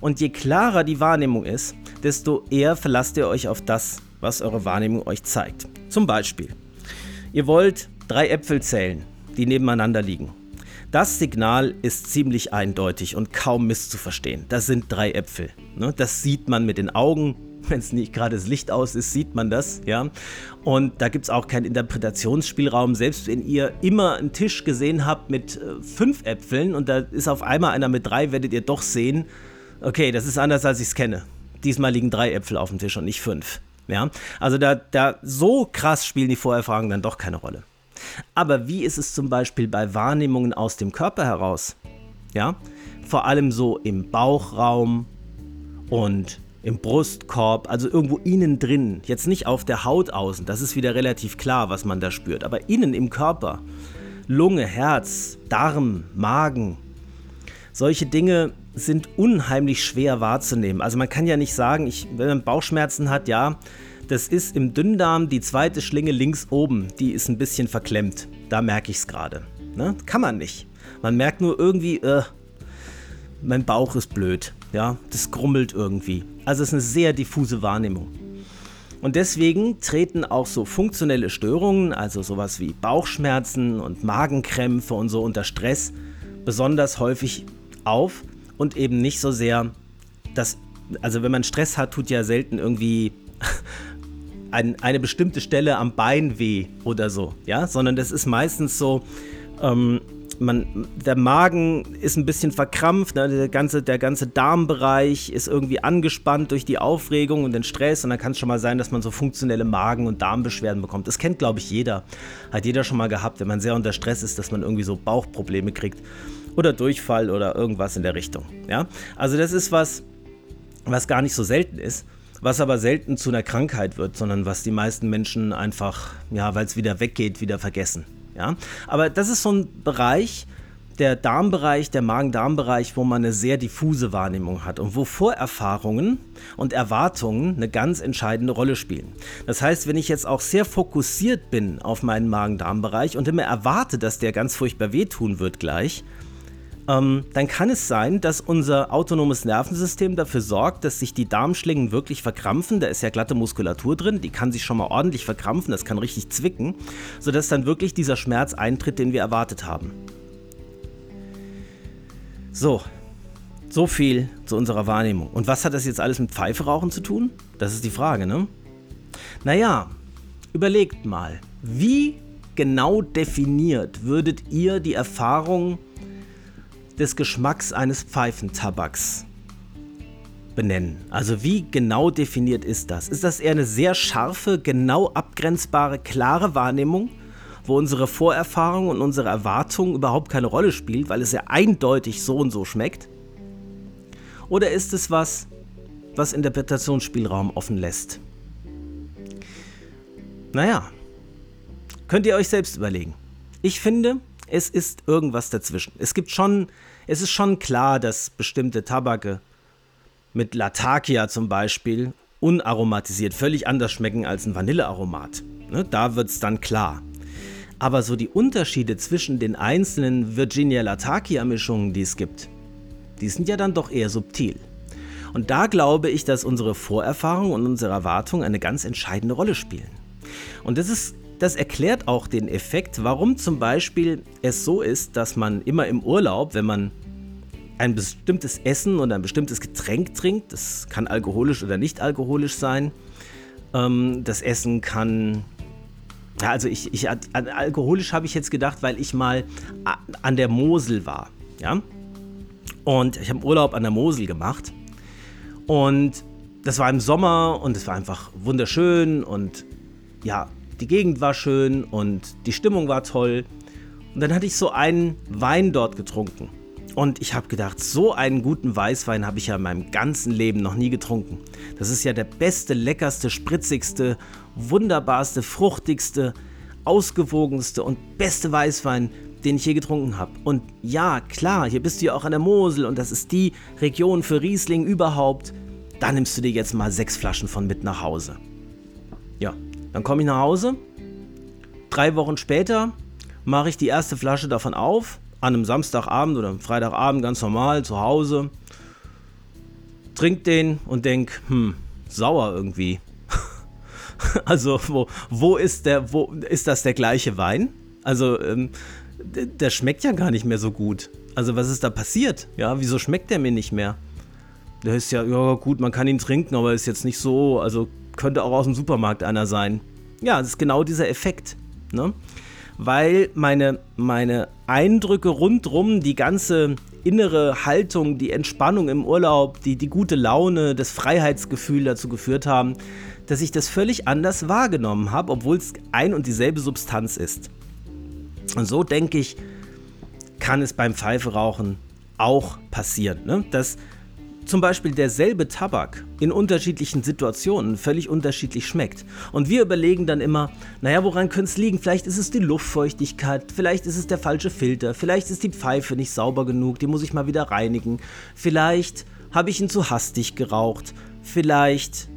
Und je klarer die Wahrnehmung ist, desto eher verlasst ihr euch auf das, was eure Wahrnehmung euch zeigt. Zum Beispiel, ihr wollt drei Äpfel zählen, die nebeneinander liegen. Das Signal ist ziemlich eindeutig und kaum misszuverstehen. Das sind drei Äpfel. Ne? Das sieht man mit den Augen. Wenn es nicht gerade das Licht aus ist, sieht man das. Ja? Und da gibt es auch keinen Interpretationsspielraum. Selbst wenn ihr immer einen Tisch gesehen habt mit äh, fünf Äpfeln und da ist auf einmal einer mit drei, werdet ihr doch sehen, okay, das ist anders, als ich es kenne. Diesmal liegen drei Äpfel auf dem Tisch und nicht fünf. Ja? Also da, da so krass spielen die Vorerfahrungen dann doch keine Rolle. Aber wie ist es zum Beispiel bei Wahrnehmungen aus dem Körper heraus? Ja, vor allem so im Bauchraum und im Brustkorb, also irgendwo innen drin, jetzt nicht auf der Haut außen, das ist wieder relativ klar, was man da spürt, aber innen im Körper, Lunge, Herz, Darm, Magen, solche Dinge sind unheimlich schwer wahrzunehmen. Also man kann ja nicht sagen, ich, wenn man Bauchschmerzen hat, ja, das ist im Dünndarm die zweite Schlinge links oben. Die ist ein bisschen verklemmt. Da merke ich es gerade. Ne? Kann man nicht. Man merkt nur irgendwie, äh, mein Bauch ist blöd. Ja, das grummelt irgendwie. Also es ist eine sehr diffuse Wahrnehmung. Und deswegen treten auch so funktionelle Störungen, also sowas wie Bauchschmerzen und Magenkrämpfe und so unter Stress, besonders häufig auf und eben nicht so sehr das, also wenn man Stress hat, tut ja selten irgendwie ein, eine bestimmte Stelle am Bein weh oder so, ja, sondern das ist meistens so, ähm, man, der Magen ist ein bisschen verkrampft, ne? der, ganze, der ganze Darmbereich ist irgendwie angespannt durch die Aufregung und den Stress und dann kann es schon mal sein, dass man so funktionelle Magen- und Darmbeschwerden bekommt. Das kennt, glaube ich, jeder. Hat jeder schon mal gehabt, wenn man sehr unter Stress ist, dass man irgendwie so Bauchprobleme kriegt oder Durchfall oder irgendwas in der Richtung. Ja? Also das ist was, was gar nicht so selten ist was aber selten zu einer Krankheit wird, sondern was die meisten Menschen einfach, ja, weil es wieder weggeht, wieder vergessen. Ja? Aber das ist so ein Bereich, der Darmbereich, der Magen-Darm-Bereich, wo man eine sehr diffuse Wahrnehmung hat und wo Vorerfahrungen und Erwartungen eine ganz entscheidende Rolle spielen. Das heißt, wenn ich jetzt auch sehr fokussiert bin auf meinen Magen-Darm-Bereich und immer erwarte, dass der ganz furchtbar wehtun wird gleich, ähm, dann kann es sein, dass unser autonomes Nervensystem dafür sorgt, dass sich die Darmschlingen wirklich verkrampfen. Da ist ja glatte Muskulatur drin, die kann sich schon mal ordentlich verkrampfen, das kann richtig zwicken, sodass dann wirklich dieser Schmerz eintritt, den wir erwartet haben. So, so viel zu unserer Wahrnehmung. Und was hat das jetzt alles mit Pfeife rauchen zu tun? Das ist die Frage, ne? Naja, überlegt mal, wie genau definiert würdet ihr die Erfahrung des Geschmacks eines Pfeifentabaks benennen? Also wie genau definiert ist das? Ist das eher eine sehr scharfe, genau abgrenzbare, klare Wahrnehmung, wo unsere Vorerfahrung und unsere Erwartung überhaupt keine Rolle spielt, weil es ja eindeutig so und so schmeckt? Oder ist es was, was Interpretationsspielraum offen lässt? Naja, könnt ihr euch selbst überlegen. Ich finde, es ist irgendwas dazwischen. Es gibt schon, es ist schon klar, dass bestimmte Tabake mit Latakia zum Beispiel unaromatisiert völlig anders schmecken als ein Vanillearomat. Ne, da wird es dann klar. Aber so die Unterschiede zwischen den einzelnen Virginia Latakia-Mischungen, die es gibt, die sind ja dann doch eher subtil. Und da glaube ich, dass unsere Vorerfahrung und unsere Erwartung eine ganz entscheidende Rolle spielen. Und das ist das erklärt auch den Effekt, warum zum Beispiel es so ist, dass man immer im Urlaub, wenn man ein bestimmtes Essen oder ein bestimmtes Getränk trinkt, das kann alkoholisch oder nicht alkoholisch sein, ähm, das Essen kann ja, also ich, ich alkoholisch habe ich jetzt gedacht, weil ich mal an der Mosel war, ja. Und ich habe Urlaub an der Mosel gemacht. Und das war im Sommer und es war einfach wunderschön und ja, die Gegend war schön und die Stimmung war toll. Und dann hatte ich so einen Wein dort getrunken. Und ich habe gedacht, so einen guten Weißwein habe ich ja in meinem ganzen Leben noch nie getrunken. Das ist ja der beste, leckerste, spritzigste, wunderbarste, fruchtigste, ausgewogenste und beste Weißwein, den ich je getrunken habe. Und ja, klar, hier bist du ja auch an der Mosel und das ist die Region für Riesling überhaupt. Da nimmst du dir jetzt mal sechs Flaschen von mit nach Hause. Ja, dann komme ich nach Hause. Drei Wochen später mache ich die erste Flasche davon auf. An einem Samstagabend oder einem Freitagabend ganz normal zu Hause. Trink den und denk, hm, sauer irgendwie. also, wo, wo, ist der, wo ist das der gleiche Wein? Also, ähm, der schmeckt ja gar nicht mehr so gut. Also, was ist da passiert? Ja, wieso schmeckt der mir nicht mehr? Der ist ja, ja gut, man kann ihn trinken, aber ist jetzt nicht so, also könnte auch aus dem Supermarkt einer sein. Ja, das ist genau dieser Effekt. Ne? Weil meine, meine Eindrücke rundrum, die ganze innere Haltung, die Entspannung im Urlaub, die, die gute Laune, das Freiheitsgefühl dazu geführt haben, dass ich das völlig anders wahrgenommen habe, obwohl es ein und dieselbe Substanz ist. Und so denke ich, kann es beim Pfeiferauchen auch passieren, ne? dass zum Beispiel derselbe Tabak in unterschiedlichen Situationen völlig unterschiedlich schmeckt. Und wir überlegen dann immer, naja, woran könnte es liegen? Vielleicht ist es die Luftfeuchtigkeit, vielleicht ist es der falsche Filter, vielleicht ist die Pfeife nicht sauber genug, die muss ich mal wieder reinigen, vielleicht habe ich ihn zu hastig geraucht, vielleicht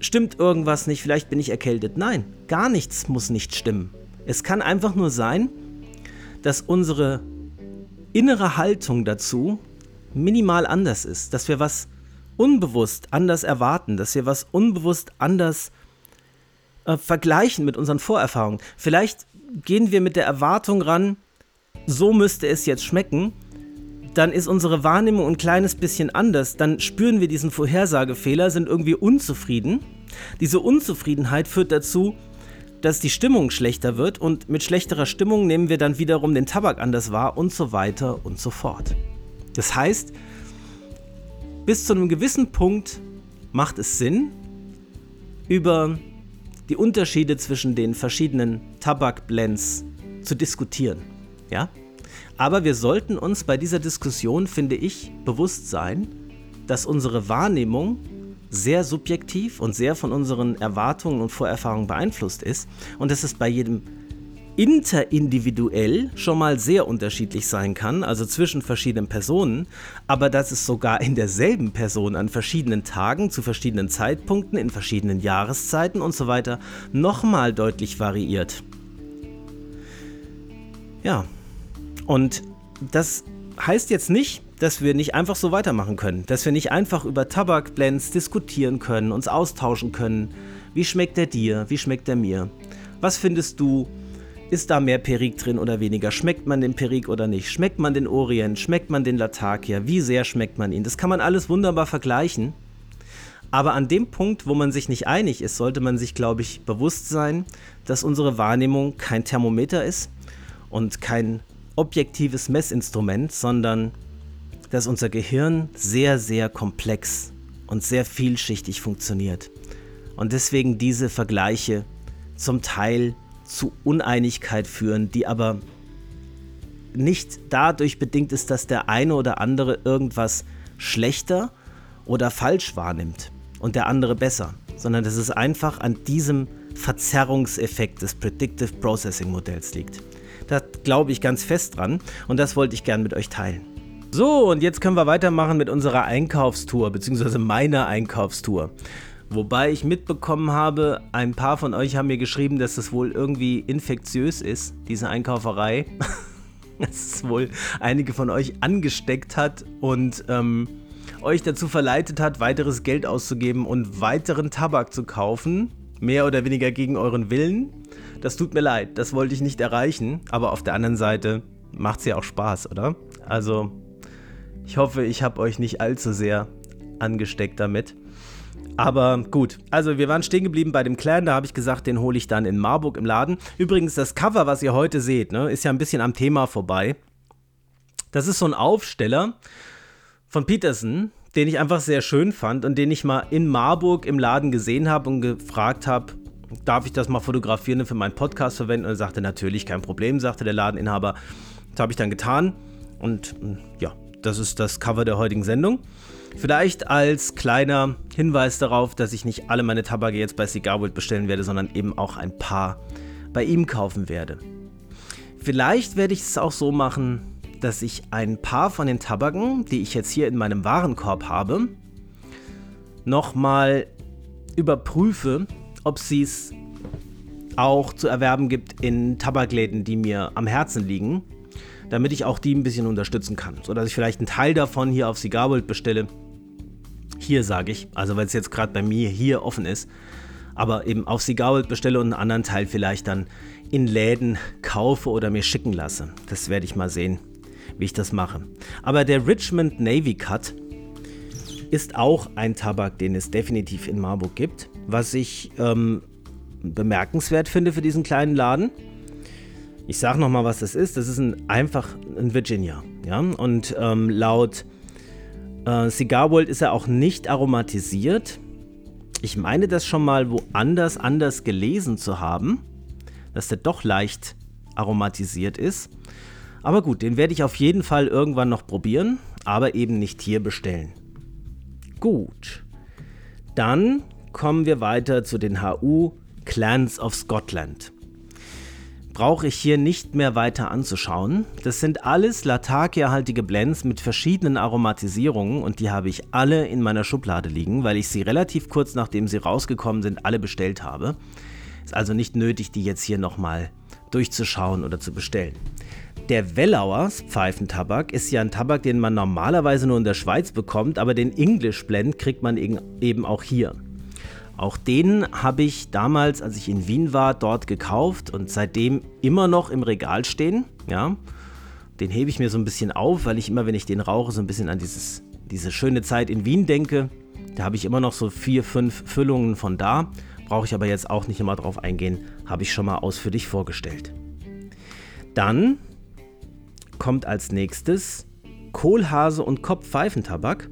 stimmt irgendwas nicht, vielleicht bin ich erkältet. Nein, gar nichts muss nicht stimmen. Es kann einfach nur sein, dass unsere innere Haltung dazu minimal anders ist, dass wir was unbewusst anders erwarten, dass wir was unbewusst anders äh, vergleichen mit unseren Vorerfahrungen. Vielleicht gehen wir mit der Erwartung ran, so müsste es jetzt schmecken, dann ist unsere Wahrnehmung ein kleines bisschen anders, dann spüren wir diesen Vorhersagefehler, sind irgendwie unzufrieden. Diese Unzufriedenheit führt dazu, dass die Stimmung schlechter wird und mit schlechterer Stimmung nehmen wir dann wiederum den Tabak anders wahr und so weiter und so fort. Das heißt, bis zu einem gewissen Punkt macht es Sinn, über die Unterschiede zwischen den verschiedenen Tabakblends zu diskutieren. Ja? Aber wir sollten uns bei dieser Diskussion, finde ich, bewusst sein, dass unsere Wahrnehmung sehr subjektiv und sehr von unseren Erwartungen und Vorerfahrungen beeinflusst ist und dass es bei jedem interindividuell schon mal sehr unterschiedlich sein kann, also zwischen verschiedenen Personen, aber dass es sogar in derselben Person an verschiedenen Tagen, zu verschiedenen Zeitpunkten, in verschiedenen Jahreszeiten und so weiter nochmal deutlich variiert. Ja, und das heißt jetzt nicht, dass wir nicht einfach so weitermachen können, dass wir nicht einfach über Tabakblends diskutieren können, uns austauschen können. Wie schmeckt der dir? Wie schmeckt der mir? Was findest du? Ist da mehr Perik drin oder weniger? Schmeckt man den Perik oder nicht? Schmeckt man den Orient? Schmeckt man den Latakia? Wie sehr schmeckt man ihn? Das kann man alles wunderbar vergleichen. Aber an dem Punkt, wo man sich nicht einig ist, sollte man sich, glaube ich, bewusst sein, dass unsere Wahrnehmung kein Thermometer ist und kein objektives Messinstrument, sondern dass unser Gehirn sehr, sehr komplex und sehr vielschichtig funktioniert. Und deswegen diese Vergleiche zum Teil zu Uneinigkeit führen, die aber nicht dadurch bedingt ist, dass der eine oder andere irgendwas schlechter oder falsch wahrnimmt und der andere besser, sondern dass es einfach an diesem Verzerrungseffekt des Predictive Processing Modells liegt. Da glaube ich ganz fest dran und das wollte ich gern mit euch teilen. So, und jetzt können wir weitermachen mit unserer Einkaufstour, beziehungsweise meiner Einkaufstour. Wobei ich mitbekommen habe, ein paar von euch haben mir geschrieben, dass das wohl irgendwie infektiös ist, diese Einkauferei. dass es wohl einige von euch angesteckt hat und ähm, euch dazu verleitet hat, weiteres Geld auszugeben und weiteren Tabak zu kaufen. Mehr oder weniger gegen euren Willen. Das tut mir leid, das wollte ich nicht erreichen. Aber auf der anderen Seite macht es ja auch Spaß, oder? Also, ich hoffe, ich habe euch nicht allzu sehr angesteckt damit. Aber gut, also wir waren stehen geblieben bei dem Clan, da habe ich gesagt, den hole ich dann in Marburg im Laden. Übrigens, das Cover, was ihr heute seht, ne, ist ja ein bisschen am Thema vorbei. Das ist so ein Aufsteller von Peterson, den ich einfach sehr schön fand und den ich mal in Marburg im Laden gesehen habe und gefragt habe, darf ich das mal fotografieren und für meinen Podcast verwenden? Und er sagte, natürlich, kein Problem, sagte der Ladeninhaber. Das habe ich dann getan und ja, das ist das Cover der heutigen Sendung. Vielleicht als kleiner Hinweis darauf, dass ich nicht alle meine Tabake jetzt bei Cigarwood bestellen werde, sondern eben auch ein paar bei ihm kaufen werde. Vielleicht werde ich es auch so machen, dass ich ein paar von den Tabaken, die ich jetzt hier in meinem Warenkorb habe, nochmal überprüfe, ob sie es auch zu erwerben gibt in Tabakläden, die mir am Herzen liegen damit ich auch die ein bisschen unterstützen kann. Sodass ich vielleicht einen Teil davon hier auf Cigarworld bestelle. Hier sage ich, also weil es jetzt gerade bei mir hier offen ist. Aber eben auf Cigarworld bestelle und einen anderen Teil vielleicht dann in Läden kaufe oder mir schicken lasse. Das werde ich mal sehen, wie ich das mache. Aber der Richmond Navy Cut ist auch ein Tabak, den es definitiv in Marburg gibt. Was ich ähm, bemerkenswert finde für diesen kleinen Laden. Ich sage nochmal, was das ist. Das ist ein, einfach ein Virginia. Ja? Und ähm, laut äh, Cigar World ist er auch nicht aromatisiert. Ich meine das schon mal woanders anders gelesen zu haben, dass der doch leicht aromatisiert ist. Aber gut, den werde ich auf jeden Fall irgendwann noch probieren, aber eben nicht hier bestellen. Gut, dann kommen wir weiter zu den HU Clans of Scotland brauche ich hier nicht mehr weiter anzuschauen. Das sind alles Latakia-haltige Blends mit verschiedenen Aromatisierungen und die habe ich alle in meiner Schublade liegen, weil ich sie relativ kurz nachdem sie rausgekommen sind alle bestellt habe. Ist also nicht nötig, die jetzt hier nochmal durchzuschauen oder zu bestellen. Der Wellauer Pfeifentabak ist ja ein Tabak, den man normalerweise nur in der Schweiz bekommt, aber den English Blend kriegt man eben auch hier. Auch den habe ich damals, als ich in Wien war, dort gekauft und seitdem immer noch im Regal stehen. Ja, den hebe ich mir so ein bisschen auf, weil ich immer, wenn ich den rauche, so ein bisschen an dieses, diese schöne Zeit in Wien denke. Da habe ich immer noch so vier, fünf Füllungen von da. brauche ich aber jetzt auch nicht immer drauf eingehen, habe ich schon mal ausführlich vorgestellt. Dann kommt als nächstes Kohlhase und Kopfpfeifentabak.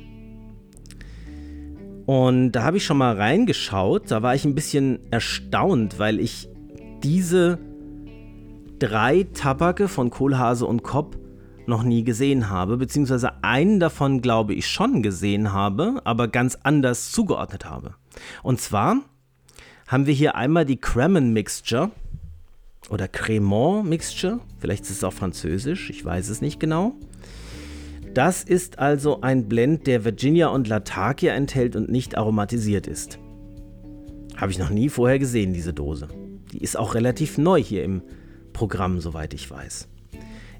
Und da habe ich schon mal reingeschaut, da war ich ein bisschen erstaunt, weil ich diese drei Tabake von Kohlhase und Kopp noch nie gesehen habe, beziehungsweise einen davon glaube ich schon gesehen habe, aber ganz anders zugeordnet habe. Und zwar haben wir hier einmal die Cremen Mixture oder Cremant Mixture, vielleicht ist es auch französisch, ich weiß es nicht genau. Das ist also ein Blend, der Virginia und Latakia enthält und nicht aromatisiert ist. Habe ich noch nie vorher gesehen, diese Dose. Die ist auch relativ neu hier im Programm, soweit ich weiß.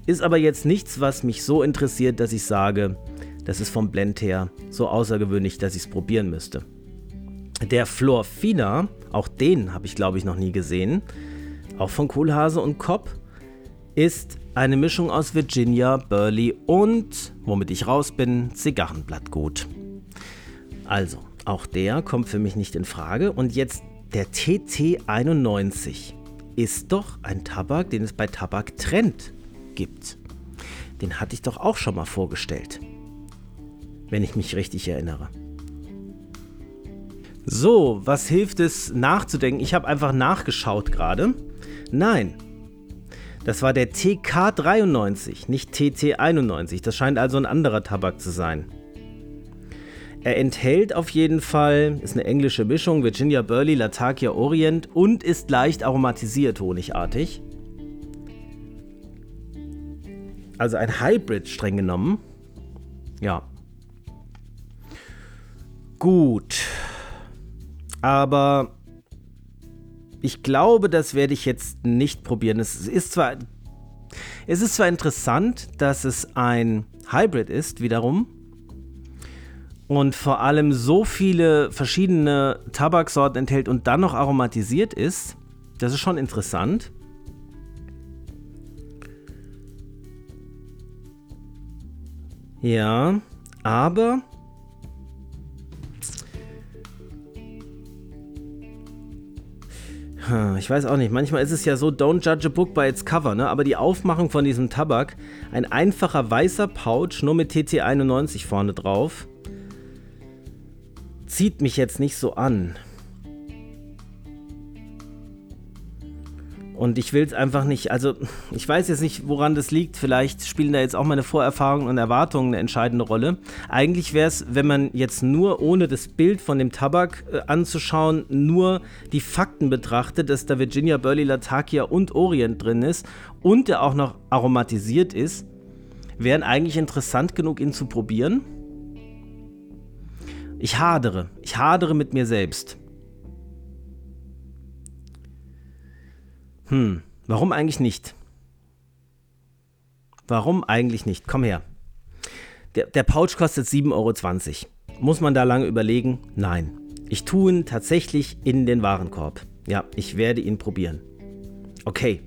Ist aber jetzt nichts, was mich so interessiert, dass ich sage, das ist vom Blend her so außergewöhnlich, dass ich es probieren müsste. Der Florfina, auch den habe ich glaube ich noch nie gesehen, auch von Kohlhase und Kopp, ist eine Mischung aus Virginia, Burley und, womit ich raus bin, Zigarrenblattgut. Also, auch der kommt für mich nicht in Frage. Und jetzt der TT91 ist doch ein Tabak, den es bei Tabak Trend gibt. Den hatte ich doch auch schon mal vorgestellt. Wenn ich mich richtig erinnere. So, was hilft es nachzudenken? Ich habe einfach nachgeschaut gerade. Nein, das war der TK93, nicht TT91. Das scheint also ein anderer Tabak zu sein. Er enthält auf jeden Fall, ist eine englische Mischung, Virginia Burley, Latakia Orient und ist leicht aromatisiert, honigartig. Also ein Hybrid streng genommen. Ja. Gut. Aber ich glaube, das werde ich jetzt nicht probieren. Es ist zwar, es ist zwar interessant, dass es ein Hybrid ist, wiederum. Und vor allem so viele verschiedene Tabaksorten enthält und dann noch aromatisiert ist. Das ist schon interessant. Ja, aber ich weiß auch nicht, manchmal ist es ja so, don't judge a book by its cover, ne? aber die Aufmachung von diesem Tabak, ein einfacher weißer Pouch, nur mit TT91 vorne drauf, zieht mich jetzt nicht so an. Und ich will es einfach nicht, also ich weiß jetzt nicht, woran das liegt. Vielleicht spielen da jetzt auch meine Vorerfahrungen und Erwartungen eine entscheidende Rolle. Eigentlich wäre es, wenn man jetzt nur ohne das Bild von dem Tabak äh, anzuschauen, nur die Fakten betrachtet, dass da Virginia Burley, Latakia und Orient drin ist und der auch noch aromatisiert ist, wären eigentlich interessant genug, ihn zu probieren. Ich hadere. Ich hadere mit mir selbst. Hm, warum eigentlich nicht? Warum eigentlich nicht? Komm her. Der, der Pouch kostet 7,20 Euro. Muss man da lange überlegen? Nein. Ich tue ihn tatsächlich in den Warenkorb. Ja, ich werde ihn probieren. Okay,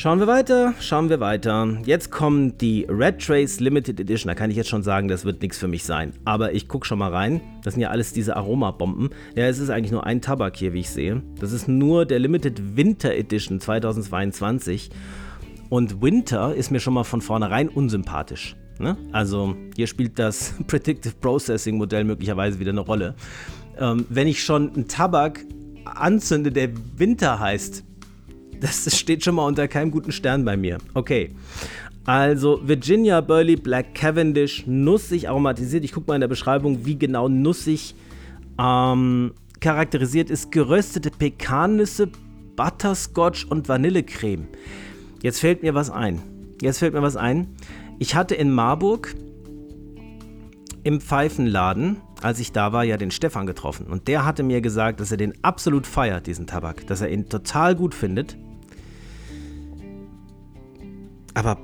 Schauen wir weiter, schauen wir weiter. Jetzt kommt die Red Trace Limited Edition. Da kann ich jetzt schon sagen, das wird nichts für mich sein. Aber ich gucke schon mal rein. Das sind ja alles diese Aromabomben. Ja, es ist eigentlich nur ein Tabak hier, wie ich sehe. Das ist nur der Limited Winter Edition 2022. Und Winter ist mir schon mal von vornherein unsympathisch. Ne? Also hier spielt das Predictive Processing Modell möglicherweise wieder eine Rolle. Ähm, wenn ich schon einen Tabak anzünde, der Winter heißt, das steht schon mal unter keinem guten Stern bei mir. Okay. Also Virginia Burley Black Cavendish, nussig aromatisiert. Ich gucke mal in der Beschreibung, wie genau nussig ähm, charakterisiert ist. Geröstete Pekannüsse, Butterscotch und Vanillecreme. Jetzt fällt mir was ein. Jetzt fällt mir was ein. Ich hatte in Marburg im Pfeifenladen, als ich da war, ja den Stefan getroffen. Und der hatte mir gesagt, dass er den absolut feiert, diesen Tabak. Dass er ihn total gut findet. Aber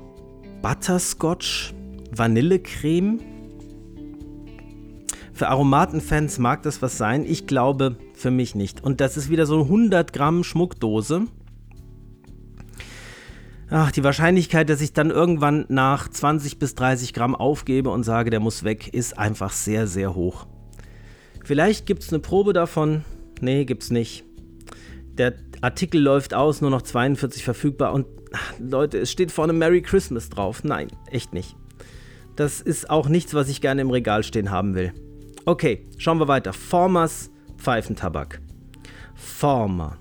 Butterscotch, Vanillecreme? Für Aromatenfans mag das was sein. Ich glaube für mich nicht. Und das ist wieder so eine 100 Gramm Schmuckdose. Ach, die Wahrscheinlichkeit, dass ich dann irgendwann nach 20 bis 30 Gramm aufgebe und sage, der muss weg, ist einfach sehr, sehr hoch. Vielleicht gibt es eine Probe davon Nee, gibt's nicht. Der Artikel läuft aus, nur noch 42 verfügbar und ach, Leute, es steht vorne Merry Christmas drauf. Nein, echt nicht. Das ist auch nichts, was ich gerne im Regal stehen haben will. Okay, schauen wir weiter. Formers Pfeifentabak. Former.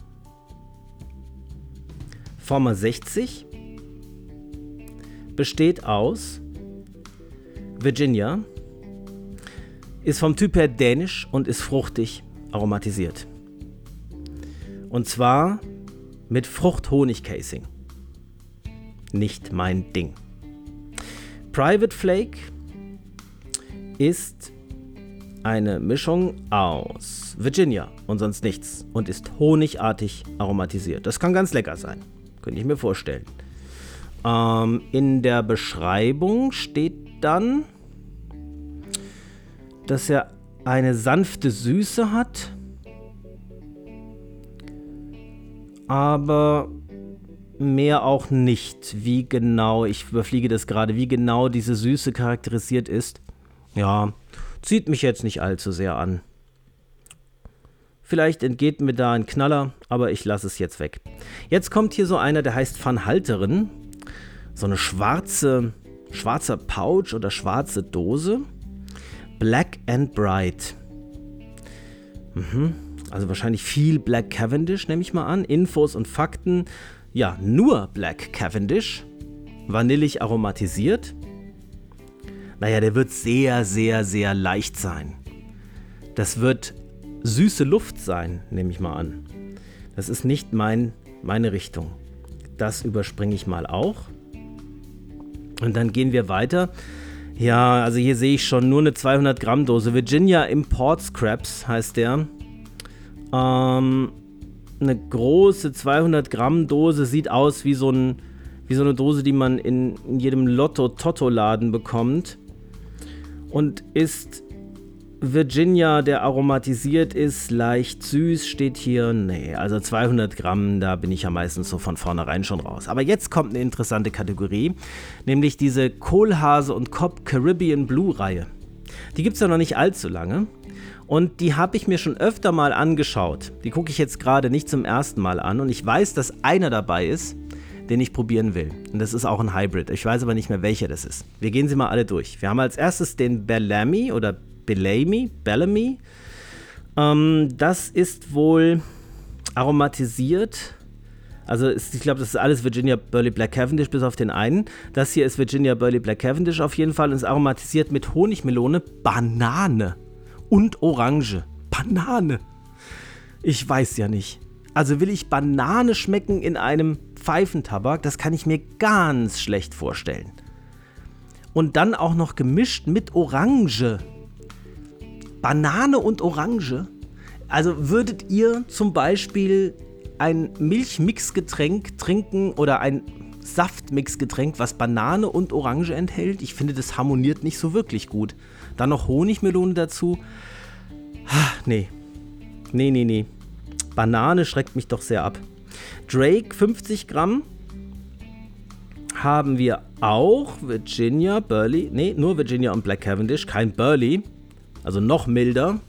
Former 60 besteht aus Virginia, ist vom Typ her dänisch und ist fruchtig aromatisiert. Und zwar mit Frucht-Honig-Casing. Nicht mein Ding. Private Flake ist eine Mischung aus Virginia und sonst nichts und ist honigartig aromatisiert. Das kann ganz lecker sein. Könnte ich mir vorstellen. Ähm, in der Beschreibung steht dann, dass er eine sanfte Süße hat, aber mehr auch nicht. Wie genau, ich überfliege das gerade, wie genau diese Süße charakterisiert ist. Ja, zieht mich jetzt nicht allzu sehr an. Vielleicht entgeht mir da ein Knaller, aber ich lasse es jetzt weg. Jetzt kommt hier so einer, der heißt Van Halterin. So eine schwarze, schwarzer Pouch oder schwarze Dose. Black and Bright. Mhm. Also wahrscheinlich viel Black Cavendish, nehme ich mal an. Infos und Fakten. Ja, nur Black Cavendish. Vanillig aromatisiert. Naja, der wird sehr, sehr, sehr leicht sein. Das wird süße Luft sein, nehme ich mal an. Das ist nicht mein, meine Richtung. Das überspringe ich mal auch. Und dann gehen wir weiter. Ja, also hier sehe ich schon nur eine 200 Gramm Dose. Virginia Import Scraps heißt der. Ähm, eine große 200 Gramm Dose sieht aus wie so, ein, wie so eine Dose, die man in, in jedem Lotto-Totto-Laden bekommt. Und ist Virginia, der aromatisiert ist, leicht süß, steht hier. Nee, also 200 Gramm, da bin ich ja meistens so von vornherein schon raus. Aber jetzt kommt eine interessante Kategorie, nämlich diese Kohlhase und Cobb Caribbean Blue Reihe. Die gibt es ja noch nicht allzu lange. Und die habe ich mir schon öfter mal angeschaut. Die gucke ich jetzt gerade nicht zum ersten Mal an. Und ich weiß, dass einer dabei ist, den ich probieren will. Und das ist auch ein Hybrid. Ich weiß aber nicht mehr, welcher das ist. Wir gehen sie mal alle durch. Wir haben als erstes den Bellamy oder Bellamy, Bellamy. Ähm, das ist wohl aromatisiert. Also ist, ich glaube, das ist alles Virginia Burley Black Cavendish bis auf den einen. Das hier ist Virginia Burley Black Cavendish auf jeden Fall und ist aromatisiert mit Honigmelone, Banane und Orange. Banane. Ich weiß ja nicht. Also will ich Banane schmecken in einem Pfeifentabak? Das kann ich mir ganz schlecht vorstellen. Und dann auch noch gemischt mit Orange. Banane und Orange. Also würdet ihr zum Beispiel ein Milchmixgetränk trinken oder ein Saftmixgetränk, was Banane und Orange enthält? Ich finde, das harmoniert nicht so wirklich gut. Dann noch Honigmelone dazu. Ha, nee. Nee, nee, nee. Banane schreckt mich doch sehr ab. Drake 50 Gramm. Haben wir auch Virginia, Burley. Nee, nur Virginia und Black Cavendish, kein Burley also noch milder.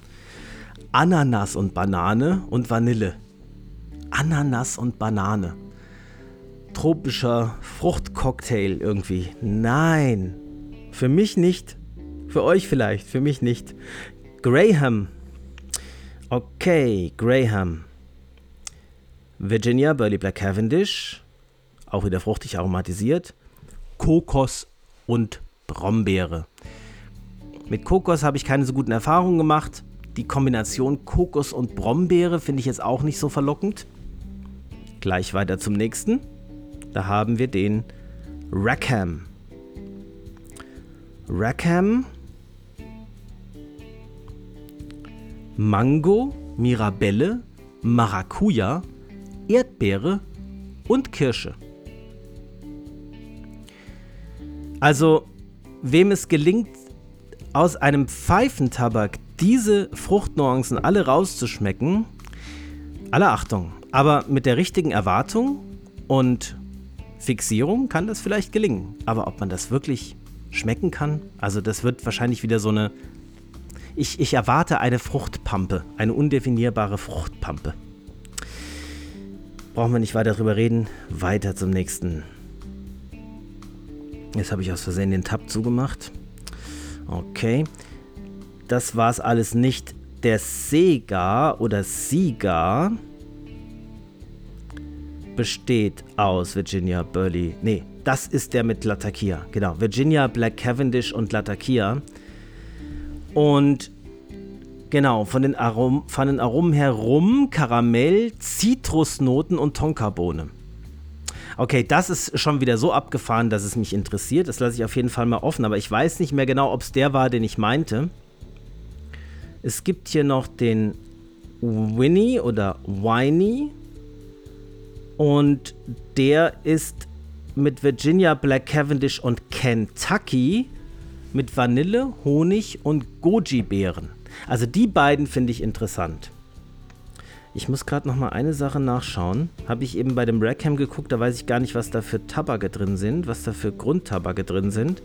Ananas und Banane und Vanille. Ananas und Banane. Tropischer Fruchtcocktail irgendwie. Nein. Für mich nicht. Für euch vielleicht, für mich nicht. Graham. Okay, Graham. Virginia Burley Black Cavendish. Auch wieder fruchtig aromatisiert. Kokos und Brombeere. Mit Kokos habe ich keine so guten Erfahrungen gemacht. Die Kombination Kokos und Brombeere finde ich jetzt auch nicht so verlockend. Gleich weiter zum nächsten. Da haben wir den Rackham. Rackham. Mango, Mirabelle, Maracuja, Erdbeere und Kirsche. Also, wem es gelingt, aus einem Pfeifentabak diese Fruchtnuancen alle rauszuschmecken, alle Achtung, aber mit der richtigen Erwartung und Fixierung kann das vielleicht gelingen. Aber ob man das wirklich schmecken kann, also das wird wahrscheinlich wieder so eine, Ich, ich erwarte eine Fruchtpampe, eine undefinierbare Fruchtpampe. Brauchen wir nicht weiter drüber reden. Weiter zum nächsten. Jetzt habe ich aus Versehen den Tab zugemacht. Okay. Das war es alles nicht. Der Sega oder Sieger besteht aus Virginia Burley. Nee, das ist der mit Latakia. Genau, Virginia Black Cavendish und Latakia. Und genau, von den, Arom von den Aromen her Rum, Karamell, Zitrusnoten und Tonkabohne. Okay, das ist schon wieder so abgefahren, dass es mich interessiert. Das lasse ich auf jeden Fall mal offen, aber ich weiß nicht mehr genau, ob es der war, den ich meinte. Es gibt hier noch den Winnie oder Winnie. Und der ist mit Virginia Black Cavendish und Kentucky mit Vanille, Honig und Goji-Beeren. Also die beiden finde ich interessant. Ich muss gerade noch mal eine Sache nachschauen. Habe ich eben bei dem Rackham geguckt, da weiß ich gar nicht, was da für Tabake drin sind, was da für Grundtabake drin sind.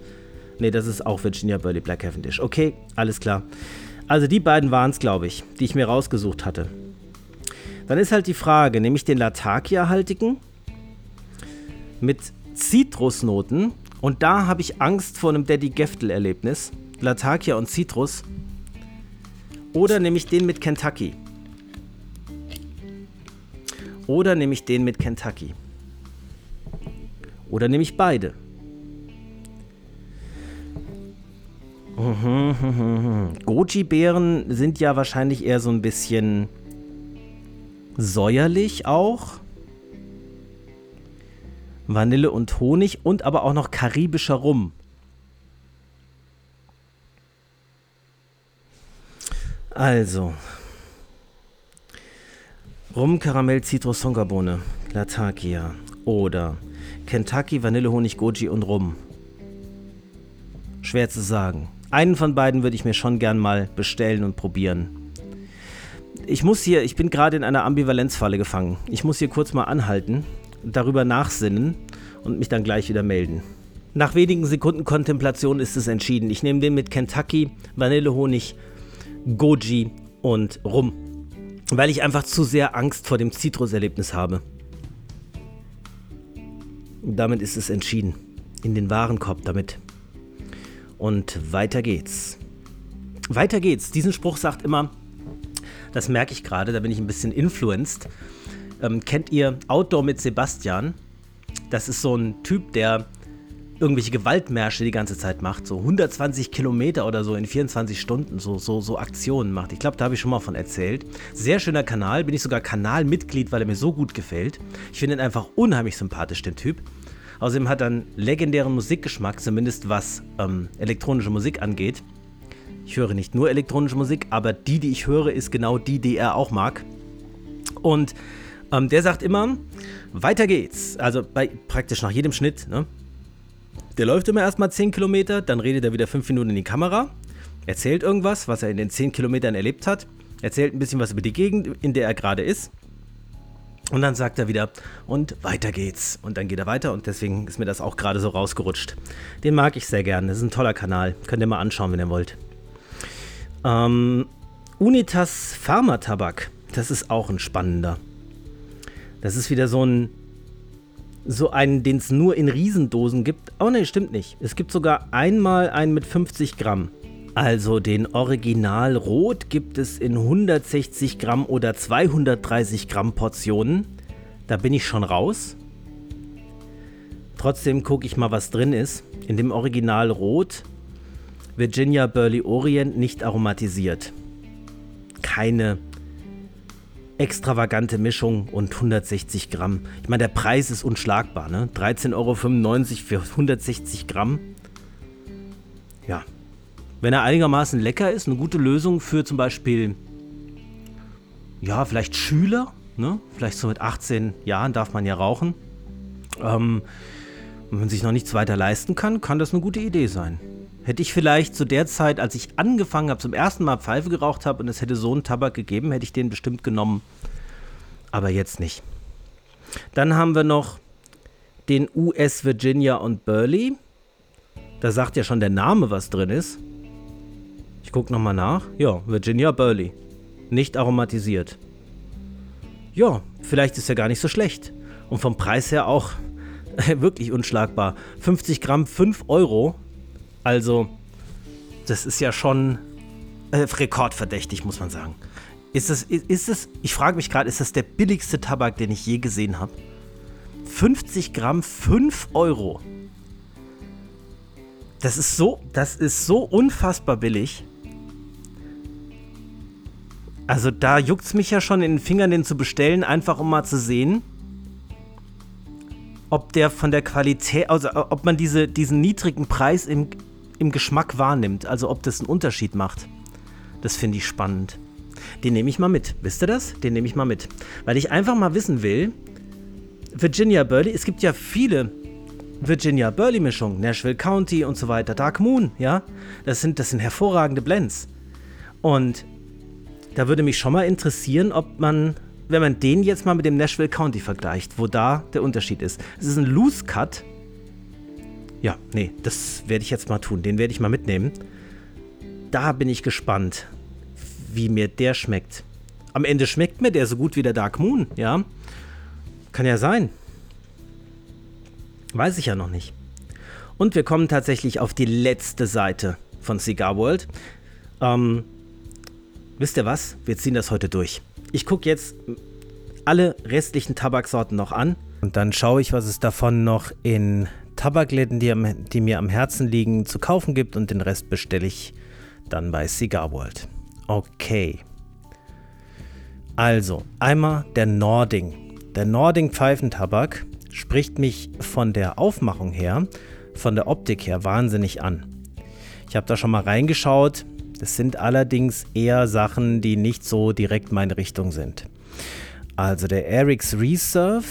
Ne, das ist auch Virginia Burley Black Cavendish. Okay, alles klar. Also die beiden waren es, glaube ich, die ich mir rausgesucht hatte. Dann ist halt die Frage, nehme ich den Latakia-haltigen mit Zitrusnoten und da habe ich Angst vor einem Daddy Geftel-Erlebnis. Latakia und Zitrus. Oder nehme ich den mit Kentucky. Oder nehme ich den mit Kentucky. Oder nehme ich beide. Goji-Beeren sind ja wahrscheinlich eher so ein bisschen säuerlich auch. Vanille und Honig und aber auch noch karibischer Rum. Also, Rum, Karamell, Zitrus, Tonkabohne, Latakia oder Kentucky, Vanille, Honig, Goji und Rum. Schwer zu sagen. Einen von beiden würde ich mir schon gern mal bestellen und probieren. Ich muss hier, ich bin gerade in einer Ambivalenzfalle gefangen. Ich muss hier kurz mal anhalten, darüber nachsinnen und mich dann gleich wieder melden. Nach wenigen Sekunden Kontemplation ist es entschieden. Ich nehme den mit Kentucky, Vanille, Honig, Goji und Rum weil ich einfach zu sehr Angst vor dem Zitruserlebnis habe. Damit ist es entschieden. In den Warenkorb damit. Und weiter geht's. Weiter geht's. Diesen Spruch sagt immer, das merke ich gerade, da bin ich ein bisschen influenced. Ähm, kennt ihr Outdoor mit Sebastian? Das ist so ein Typ, der irgendwelche Gewaltmärsche die ganze Zeit macht, so 120 Kilometer oder so in 24 Stunden, so, so, so Aktionen macht. Ich glaube, da habe ich schon mal von erzählt. Sehr schöner Kanal, bin ich sogar Kanalmitglied, weil er mir so gut gefällt. Ich finde ihn einfach unheimlich sympathisch, den Typ. Außerdem hat er einen legendären Musikgeschmack, zumindest was ähm, elektronische Musik angeht. Ich höre nicht nur elektronische Musik, aber die, die ich höre, ist genau die, die er auch mag. Und ähm, der sagt immer, weiter geht's. Also bei praktisch nach jedem Schnitt, ne? Der läuft immer erstmal 10 Kilometer, dann redet er wieder 5 Minuten in die Kamera, erzählt irgendwas, was er in den 10 Kilometern erlebt hat, erzählt ein bisschen was über die Gegend, in der er gerade ist. Und dann sagt er wieder, und weiter geht's. Und dann geht er weiter und deswegen ist mir das auch gerade so rausgerutscht. Den mag ich sehr gerne. Das ist ein toller Kanal. Könnt ihr mal anschauen, wenn ihr wollt. Ähm, Unitas Pharmatabak. Das ist auch ein spannender. Das ist wieder so ein so einen, den es nur in Riesendosen gibt. Oh ne, stimmt nicht. Es gibt sogar einmal einen mit 50 Gramm. Also den Original Rot gibt es in 160 Gramm oder 230 Gramm Portionen. Da bin ich schon raus. Trotzdem gucke ich mal, was drin ist. In dem Original Rot Virginia Burley Orient nicht aromatisiert. Keine extravagante Mischung und 160 Gramm. Ich meine, der Preis ist unschlagbar, ne? 13,95 Euro für 160 Gramm. Ja. Wenn er einigermaßen lecker ist, eine gute Lösung für zum Beispiel, ja, vielleicht Schüler, ne? Vielleicht so mit 18 Jahren darf man ja rauchen. Ähm, wenn man sich noch nichts weiter leisten kann, kann das eine gute Idee sein. Hätte ich vielleicht zu der Zeit, als ich angefangen habe, zum ersten Mal Pfeife geraucht habe und es hätte so einen Tabak gegeben, hätte ich den bestimmt genommen. Aber jetzt nicht. Dann haben wir noch den US Virginia und Burley. Da sagt ja schon der Name, was drin ist. Ich gucke nochmal nach. Ja, Virginia Burley. Nicht aromatisiert. Ja, vielleicht ist er gar nicht so schlecht. Und vom Preis her auch wirklich unschlagbar. 50 Gramm, 5 Euro. Also, das ist ja schon äh, rekordverdächtig, muss man sagen. Ist das, ist, das ich frage mich gerade, ist das der billigste Tabak, den ich je gesehen habe? 50 Gramm, 5 Euro. Das ist so, das ist so unfassbar billig. Also da juckt es mich ja schon in den Fingern, den zu bestellen, einfach um mal zu sehen, ob der von der Qualität, also ob man diese, diesen niedrigen Preis im, im Geschmack wahrnimmt, also ob das einen Unterschied macht. Das finde ich spannend. Den nehme ich mal mit. Wisst ihr das? Den nehme ich mal mit. Weil ich einfach mal wissen will, Virginia Burley, es gibt ja viele Virginia Burley Mischungen, Nashville County und so weiter, Dark Moon, ja? Das sind, das sind hervorragende Blends. Und da würde mich schon mal interessieren, ob man, wenn man den jetzt mal mit dem Nashville County vergleicht, wo da der Unterschied ist. Es ist ein Loose Cut. Ja, nee, das werde ich jetzt mal tun. Den werde ich mal mitnehmen. Da bin ich gespannt, wie mir der schmeckt. Am Ende schmeckt mir der so gut wie der Dark Moon, ja? Kann ja sein. Weiß ich ja noch nicht. Und wir kommen tatsächlich auf die letzte Seite von Cigar World. Ähm, wisst ihr was? Wir ziehen das heute durch. Ich gucke jetzt alle restlichen Tabaksorten noch an und dann schaue ich, was es davon noch in Tabakläden, die, am, die mir am Herzen liegen, zu kaufen gibt und den Rest bestelle ich dann bei Cigar World. Okay. Also, einmal der Nording. Der Nording Pfeifentabak spricht mich von der Aufmachung her, von der Optik her wahnsinnig an. Ich habe da schon mal reingeschaut. Das sind allerdings eher Sachen, die nicht so direkt meine Richtung sind. Also der Eric's Reserve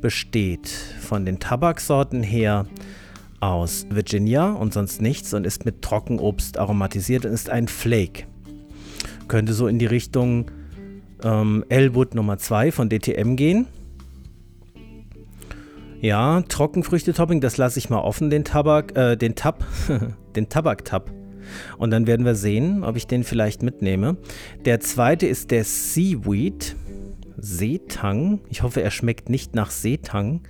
besteht von den Tabaksorten her aus Virginia und sonst nichts und ist mit Trockenobst aromatisiert und ist ein Flake. Könnte so in die Richtung ähm, Elwood Nummer 2 von DTM gehen. Ja, Trockenfrüchte-Topping, das lasse ich mal offen, den Tabak, äh, den Tab, den Tabak-Tab. Und dann werden wir sehen, ob ich den vielleicht mitnehme. Der zweite ist der Seaweed. Seetang. Ich hoffe, er schmeckt nicht nach Seetang.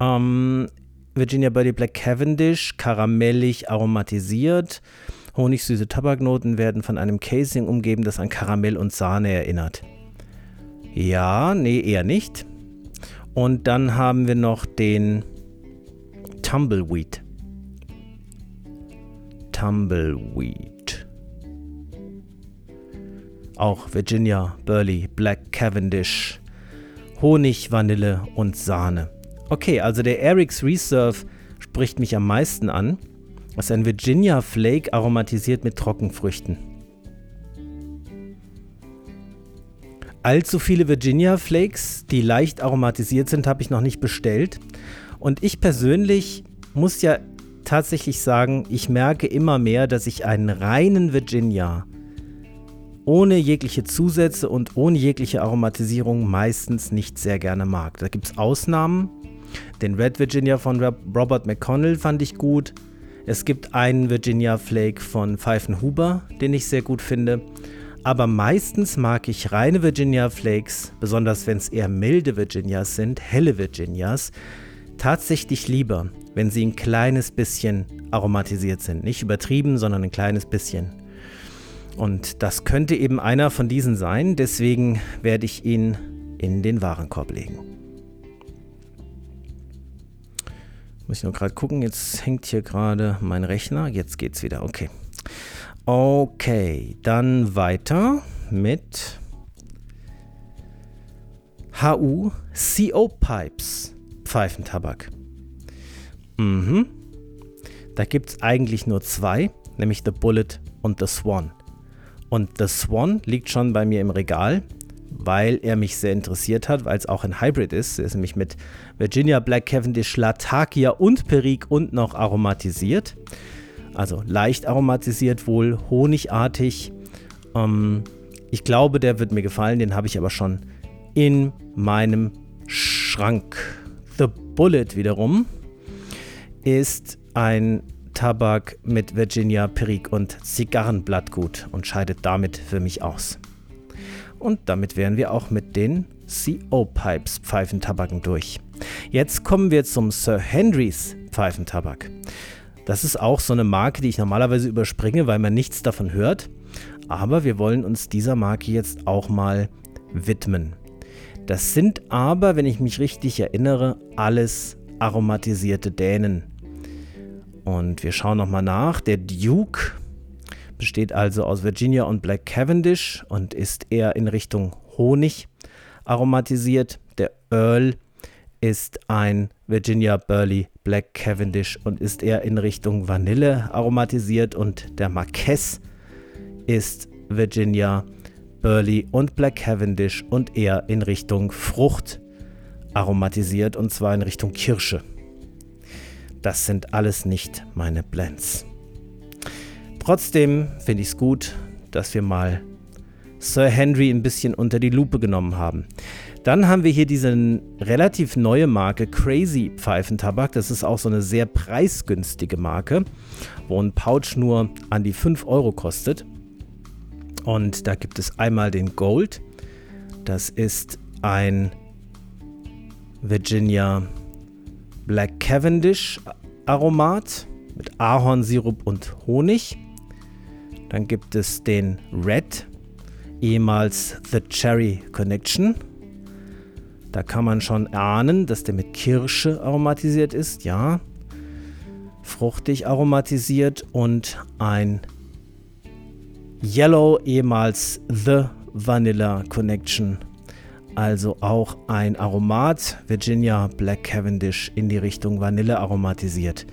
Ähm, Virginia Birdie Black Cavendish, karamellig aromatisiert. Honigsüße Tabaknoten werden von einem Casing umgeben, das an Karamell und Sahne erinnert. Ja, nee, eher nicht. Und dann haben wir noch den Tumbleweed. Tumbleweed. Auch Virginia, Burley, Black Cavendish, Honig, Vanille und Sahne. Okay, also der Eric's Reserve spricht mich am meisten an. Das ist ein Virginia Flake aromatisiert mit Trockenfrüchten. Allzu viele Virginia Flakes, die leicht aromatisiert sind, habe ich noch nicht bestellt. Und ich persönlich muss ja tatsächlich sagen, ich merke immer mehr, dass ich einen reinen Virginia ohne jegliche Zusätze und ohne jegliche Aromatisierung meistens nicht sehr gerne mag. Da gibt es Ausnahmen. Den Red Virginia von Robert McConnell fand ich gut. Es gibt einen Virginia Flake von Pfeifenhuber, den ich sehr gut finde aber meistens mag ich reine Virginia Flakes, besonders wenn es eher milde Virginias sind, helle Virginias, tatsächlich lieber, wenn sie ein kleines bisschen aromatisiert sind. Nicht übertrieben, sondern ein kleines bisschen. Und das könnte eben einer von diesen sein, deswegen werde ich ihn in den Warenkorb legen. Muss ich nur gerade gucken, jetzt hängt hier gerade mein Rechner. Jetzt geht's wieder, okay. Okay, dann weiter mit HU CO Pipes Pfeifentabak. Mhm. Da gibt es eigentlich nur zwei, nämlich The Bullet und The Swan. Und The Swan liegt schon bei mir im Regal, weil er mich sehr interessiert hat, weil es auch ein Hybrid ist. Er ist nämlich mit Virginia Black Cavendish, Latakia und Perique und noch aromatisiert. Also leicht aromatisiert, wohl honigartig. Ähm, ich glaube, der wird mir gefallen. Den habe ich aber schon in meinem Schrank. The Bullet wiederum ist ein Tabak mit Virginia, Perique und Zigarrenblattgut und scheidet damit für mich aus. Und damit wären wir auch mit den CO Pipes Pfeifentabaken durch. Jetzt kommen wir zum Sir Henrys Pfeifentabak. Das ist auch so eine Marke, die ich normalerweise überspringe, weil man nichts davon hört. Aber wir wollen uns dieser Marke jetzt auch mal widmen. Das sind aber, wenn ich mich richtig erinnere, alles aromatisierte Dänen. Und wir schauen nochmal nach. Der Duke besteht also aus Virginia und Black Cavendish und ist eher in Richtung Honig aromatisiert. Der Earl ist ein Virginia Burley Black Cavendish und ist eher in Richtung Vanille aromatisiert und der Marquess ist Virginia Burley und Black Cavendish und eher in Richtung Frucht aromatisiert und zwar in Richtung Kirsche. Das sind alles nicht meine Blends. Trotzdem finde ich es gut, dass wir mal Sir Henry ein bisschen unter die Lupe genommen haben. Dann haben wir hier diese relativ neue Marke Crazy Pfeifentabak. Das ist auch so eine sehr preisgünstige Marke, wo ein Pouch nur an die 5 Euro kostet. Und da gibt es einmal den Gold. Das ist ein Virginia Black Cavendish Aromat mit Ahornsirup und Honig. Dann gibt es den Red, ehemals The Cherry Connection. Da kann man schon ahnen, dass der mit Kirsche aromatisiert ist, ja. Fruchtig aromatisiert und ein Yellow, ehemals The Vanilla Connection. Also auch ein Aromat, Virginia Black Cavendish in die Richtung Vanille aromatisiert.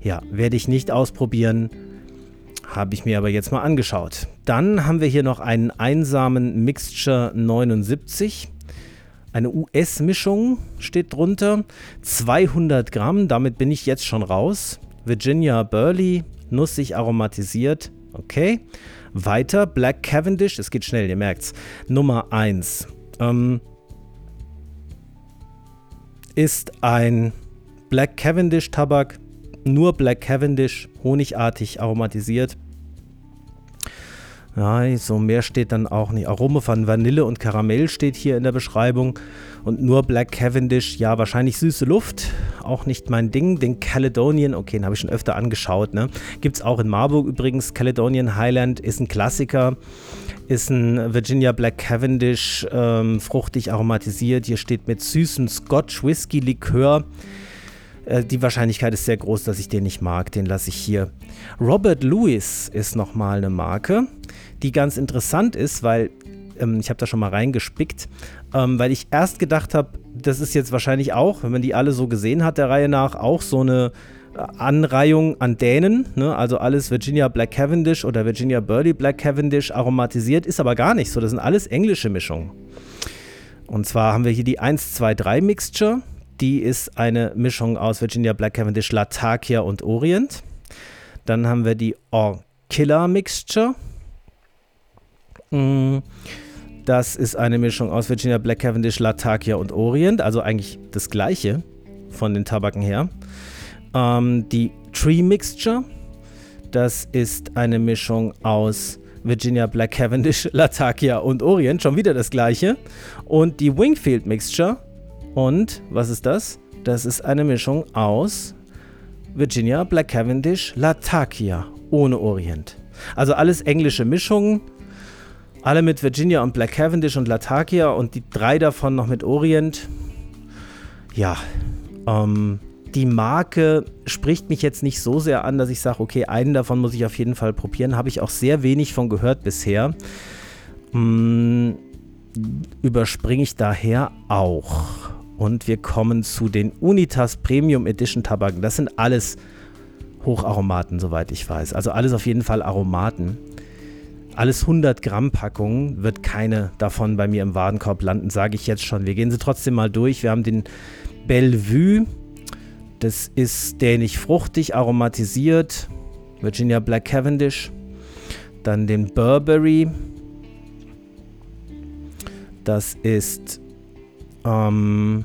Ja, werde ich nicht ausprobieren, habe ich mir aber jetzt mal angeschaut. Dann haben wir hier noch einen einsamen Mixture 79. Eine US-Mischung steht drunter. 200 Gramm, damit bin ich jetzt schon raus. Virginia Burley, nussig aromatisiert. Okay. Weiter, Black Cavendish, es geht schnell, ihr merkt's. Nummer 1 ähm, ist ein Black Cavendish Tabak, nur Black Cavendish, honigartig aromatisiert. Ja, so mehr steht dann auch nicht. Aroma von Vanille und Karamell steht hier in der Beschreibung. Und nur Black Cavendish, ja, wahrscheinlich süße Luft. Auch nicht mein Ding. Den Caledonian, okay, den habe ich schon öfter angeschaut. Ne? Gibt es auch in Marburg übrigens. Caledonian Highland ist ein Klassiker. Ist ein Virginia Black Cavendish, ähm, fruchtig aromatisiert. Hier steht mit süßem Scotch Whisky Likör. Äh, die Wahrscheinlichkeit ist sehr groß, dass ich den nicht mag. Den lasse ich hier. Robert Lewis ist nochmal eine Marke die ganz interessant ist, weil ähm, ich habe da schon mal reingespickt, ähm, weil ich erst gedacht habe, das ist jetzt wahrscheinlich auch, wenn man die alle so gesehen hat, der Reihe nach, auch so eine äh, Anreihung an Dänen, ne? also alles Virginia Black Cavendish oder Virginia Burley Black Cavendish aromatisiert, ist aber gar nicht so, das sind alles englische Mischungen. Und zwar haben wir hier die 1, 2, 3 Mixture, die ist eine Mischung aus Virginia Black Cavendish, Latakia und Orient. Dann haben wir die Orkilla Mixture, das ist eine Mischung aus Virginia Black Cavendish, Latakia und Orient, also eigentlich das gleiche von den Tabaken her. Ähm, die Tree Mixture, das ist eine Mischung aus Virginia Black Cavendish, Latakia und Orient, schon wieder das gleiche. Und die Wingfield Mixture, und was ist das? Das ist eine Mischung aus Virginia Black Cavendish, Latakia ohne Orient. Also alles englische Mischungen alle mit Virginia und Black Cavendish und Latakia und die drei davon noch mit Orient. Ja, ähm, die Marke spricht mich jetzt nicht so sehr an, dass ich sage, okay, einen davon muss ich auf jeden Fall probieren. Habe ich auch sehr wenig von gehört bisher. Hm, überspringe ich daher auch. Und wir kommen zu den Unitas Premium Edition Tabaken. Das sind alles Hocharomaten, soweit ich weiß. Also alles auf jeden Fall Aromaten. Alles 100 Gramm Packungen wird keine davon bei mir im Warenkorb landen, sage ich jetzt schon. Wir gehen sie trotzdem mal durch. Wir haben den Bellevue. Das ist dänisch fruchtig, aromatisiert. Virginia Black Cavendish. Dann den Burberry. Das ist ähm,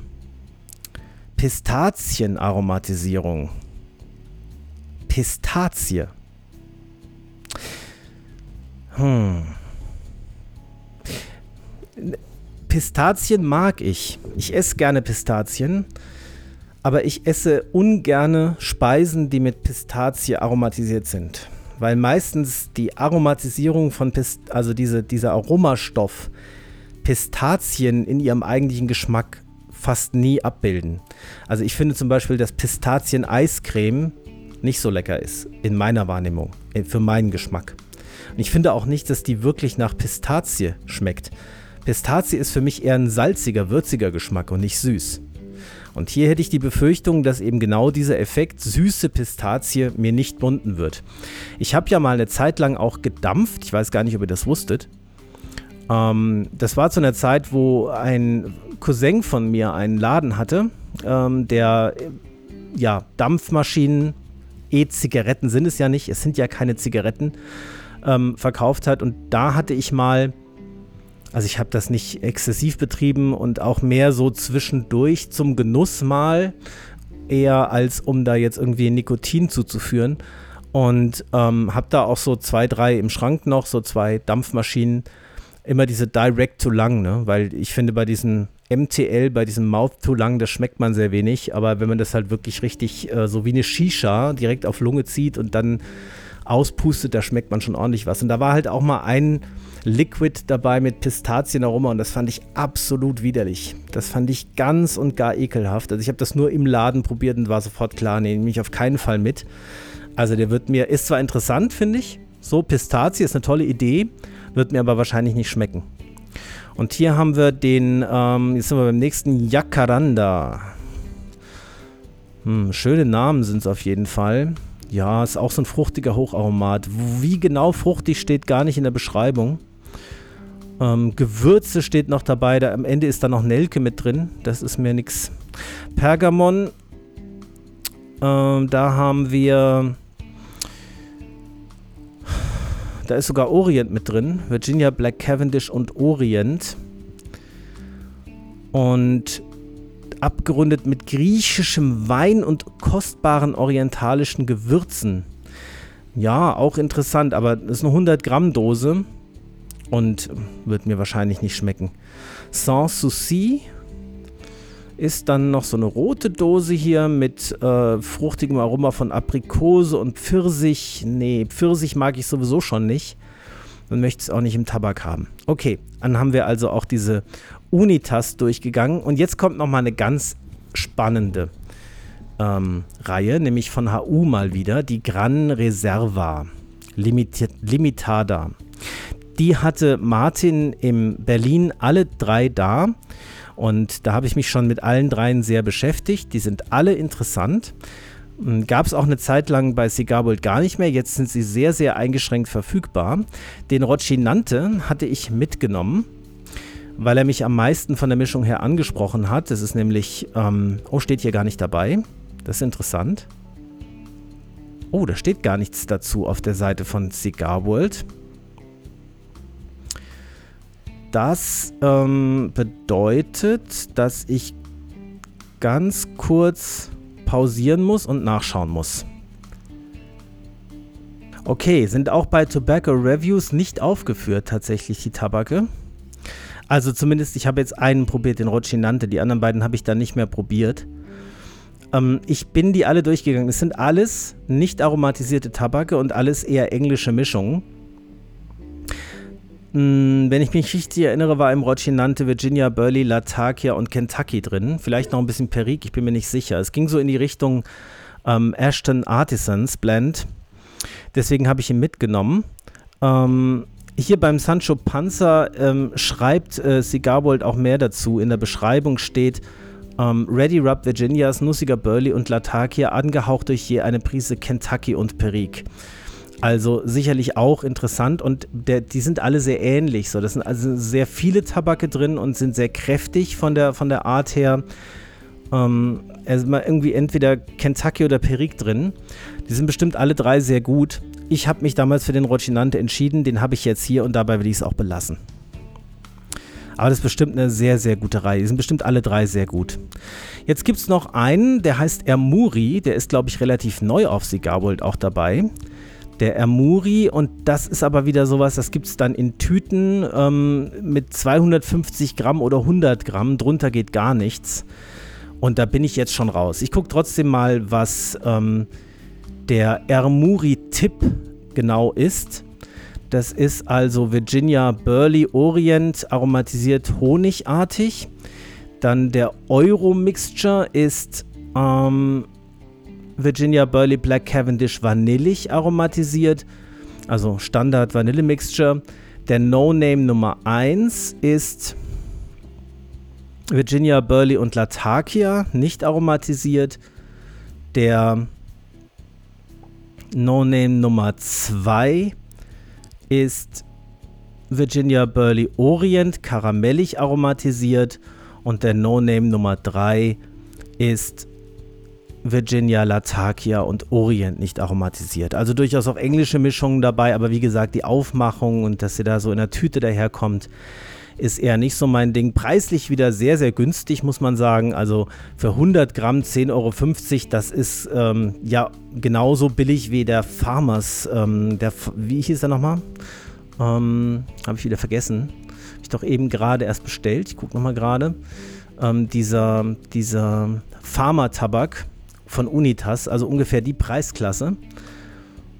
Pistazienaromatisierung. Pistazie. Hm. Pistazien mag ich. Ich esse gerne Pistazien, aber ich esse ungerne Speisen, die mit Pistazie aromatisiert sind. Weil meistens die Aromatisierung von Pist also diese, dieser Aromastoff Pistazien in ihrem eigentlichen Geschmack fast nie abbilden. Also ich finde zum Beispiel, dass Pistazien-Eiscreme nicht so lecker ist, in meiner Wahrnehmung, äh, für meinen Geschmack. Und ich finde auch nicht, dass die wirklich nach Pistazie schmeckt. Pistazie ist für mich eher ein salziger, würziger Geschmack und nicht süß. Und hier hätte ich die Befürchtung, dass eben genau dieser Effekt süße Pistazie mir nicht bunden wird. Ich habe ja mal eine Zeit lang auch gedampft, ich weiß gar nicht, ob ihr das wusstet. Ähm, das war zu einer Zeit, wo ein Cousin von mir einen Laden hatte, ähm, der ja Dampfmaschinen, E-Zigaretten sind es ja nicht, es sind ja keine Zigaretten, ähm, verkauft hat. Und da hatte ich mal, also ich habe das nicht exzessiv betrieben und auch mehr so zwischendurch zum Genuss mal, eher als um da jetzt irgendwie Nikotin zuzuführen. Und ähm, habe da auch so zwei, drei im Schrank noch, so zwei Dampfmaschinen immer diese Direct to Lung, ne? weil ich finde, bei diesen MTL, bei diesem Mouth to Lung, das schmeckt man sehr wenig, aber wenn man das halt wirklich richtig äh, so wie eine Shisha direkt auf Lunge zieht und dann auspustet, da schmeckt man schon ordentlich was. Und da war halt auch mal ein Liquid dabei mit Pistazienaroma und das fand ich absolut widerlich. Das fand ich ganz und gar ekelhaft. Also ich habe das nur im Laden probiert und war sofort klar, nehme ich auf keinen Fall mit. Also der wird mir, ist zwar interessant, finde ich, so Pistazie ist eine tolle Idee, wird mir aber wahrscheinlich nicht schmecken. Und hier haben wir den, ähm, jetzt sind wir beim nächsten Jacaranda. Hm, schöne Namen sind es auf jeden Fall. Ja, ist auch so ein fruchtiger Hocharomat. Wie genau fruchtig steht gar nicht in der Beschreibung. Ähm, Gewürze steht noch dabei. Da, am Ende ist da noch Nelke mit drin. Das ist mir nichts. Pergamon. Ähm, da haben wir da ist sogar Orient mit drin. Virginia Black Cavendish und Orient. Und abgerundet mit griechischem Wein und kostbaren orientalischen Gewürzen. Ja, auch interessant, aber das ist eine 100 Gramm Dose und wird mir wahrscheinlich nicht schmecken. Sans Souci ist dann noch so eine rote Dose hier mit äh, fruchtigem Aroma von Aprikose und Pfirsich. Nee, Pfirsich mag ich sowieso schon nicht. Man möchte es auch nicht im Tabak haben. Okay, dann haben wir also auch diese Unitas durchgegangen. Und jetzt kommt nochmal eine ganz spannende ähm, Reihe, nämlich von HU mal wieder, die Gran Reserva Limitada. Die hatte Martin in Berlin alle drei da und da habe ich mich schon mit allen dreien sehr beschäftigt. Die sind alle interessant. Gab es auch eine Zeit lang bei Cigarbold gar nicht mehr. Jetzt sind sie sehr, sehr eingeschränkt verfügbar. Den Roccinante hatte ich mitgenommen, weil er mich am meisten von der Mischung her angesprochen hat. Das ist nämlich, ähm, oh, steht hier gar nicht dabei. Das ist interessant. Oh, da steht gar nichts dazu auf der Seite von Cigar World. Das ähm, bedeutet, dass ich ganz kurz pausieren muss und nachschauen muss. Okay, sind auch bei Tobacco Reviews nicht aufgeführt tatsächlich die Tabake. Also zumindest, ich habe jetzt einen probiert, den Roccinante, die anderen beiden habe ich dann nicht mehr probiert. Ähm, ich bin die alle durchgegangen. Es sind alles nicht aromatisierte Tabake und alles eher englische Mischungen. Hm, wenn ich mich richtig erinnere, war im Roccinante Virginia, Burley, Latakia und Kentucky drin. Vielleicht noch ein bisschen Perique, ich bin mir nicht sicher. Es ging so in die Richtung ähm, Ashton Artisans Blend. Deswegen habe ich ihn mitgenommen. Ähm, hier beim Sancho Panzer ähm, schreibt äh, Cigarbold auch mehr dazu. In der Beschreibung steht ähm, Ready Rub Virginias, Nussiger Burley und Latakia, angehaucht durch je eine Prise Kentucky und Perique. Also sicherlich auch interessant und der, die sind alle sehr ähnlich. So, das sind also sehr viele Tabake drin und sind sehr kräftig von der, von der Art her. Ähm, also mal irgendwie entweder Kentucky oder Perique drin. Die sind bestimmt alle drei sehr gut. Ich habe mich damals für den Roccinante entschieden, den habe ich jetzt hier und dabei will ich es auch belassen. Aber das ist bestimmt eine sehr, sehr gute Reihe. Die sind bestimmt alle drei sehr gut. Jetzt gibt es noch einen, der heißt Ermuri. Der ist, glaube ich, relativ neu auf Cigar World auch dabei. Der Ermuri und das ist aber wieder sowas, das gibt es dann in Tüten ähm, mit 250 Gramm oder 100 Gramm. Drunter geht gar nichts. Und da bin ich jetzt schon raus. Ich gucke trotzdem mal, was ähm, der Ermuri-Tipp genau ist. Das ist also Virginia Burley Orient aromatisiert honigartig. Dann der Euro Mixture ist ähm, Virginia Burley Black Cavendish vanillig aromatisiert. Also Standard Vanille Mixture. Der No Name Nummer 1 ist Virginia Burley und Latakia, nicht aromatisiert. Der No Name Nummer 2 ist Virginia Burley Orient, karamellig aromatisiert. Und der No Name Nummer 3 ist Virginia Latakia und Orient nicht aromatisiert. Also durchaus auch englische Mischungen dabei, aber wie gesagt, die Aufmachung und dass sie da so in der Tüte daherkommt, ist eher nicht so mein Ding. Preislich wieder sehr, sehr günstig, muss man sagen. Also für 100 Gramm 10,50 Euro, das ist ähm, ja genauso billig wie der Farmers. Ähm, der, wie hieß der nochmal? Ähm, Habe ich wieder vergessen. Habe ich doch eben gerade erst bestellt. Ich gucke nochmal gerade. Ähm, dieser dieser Pharma-Tabak von Unitas, also ungefähr die Preisklasse.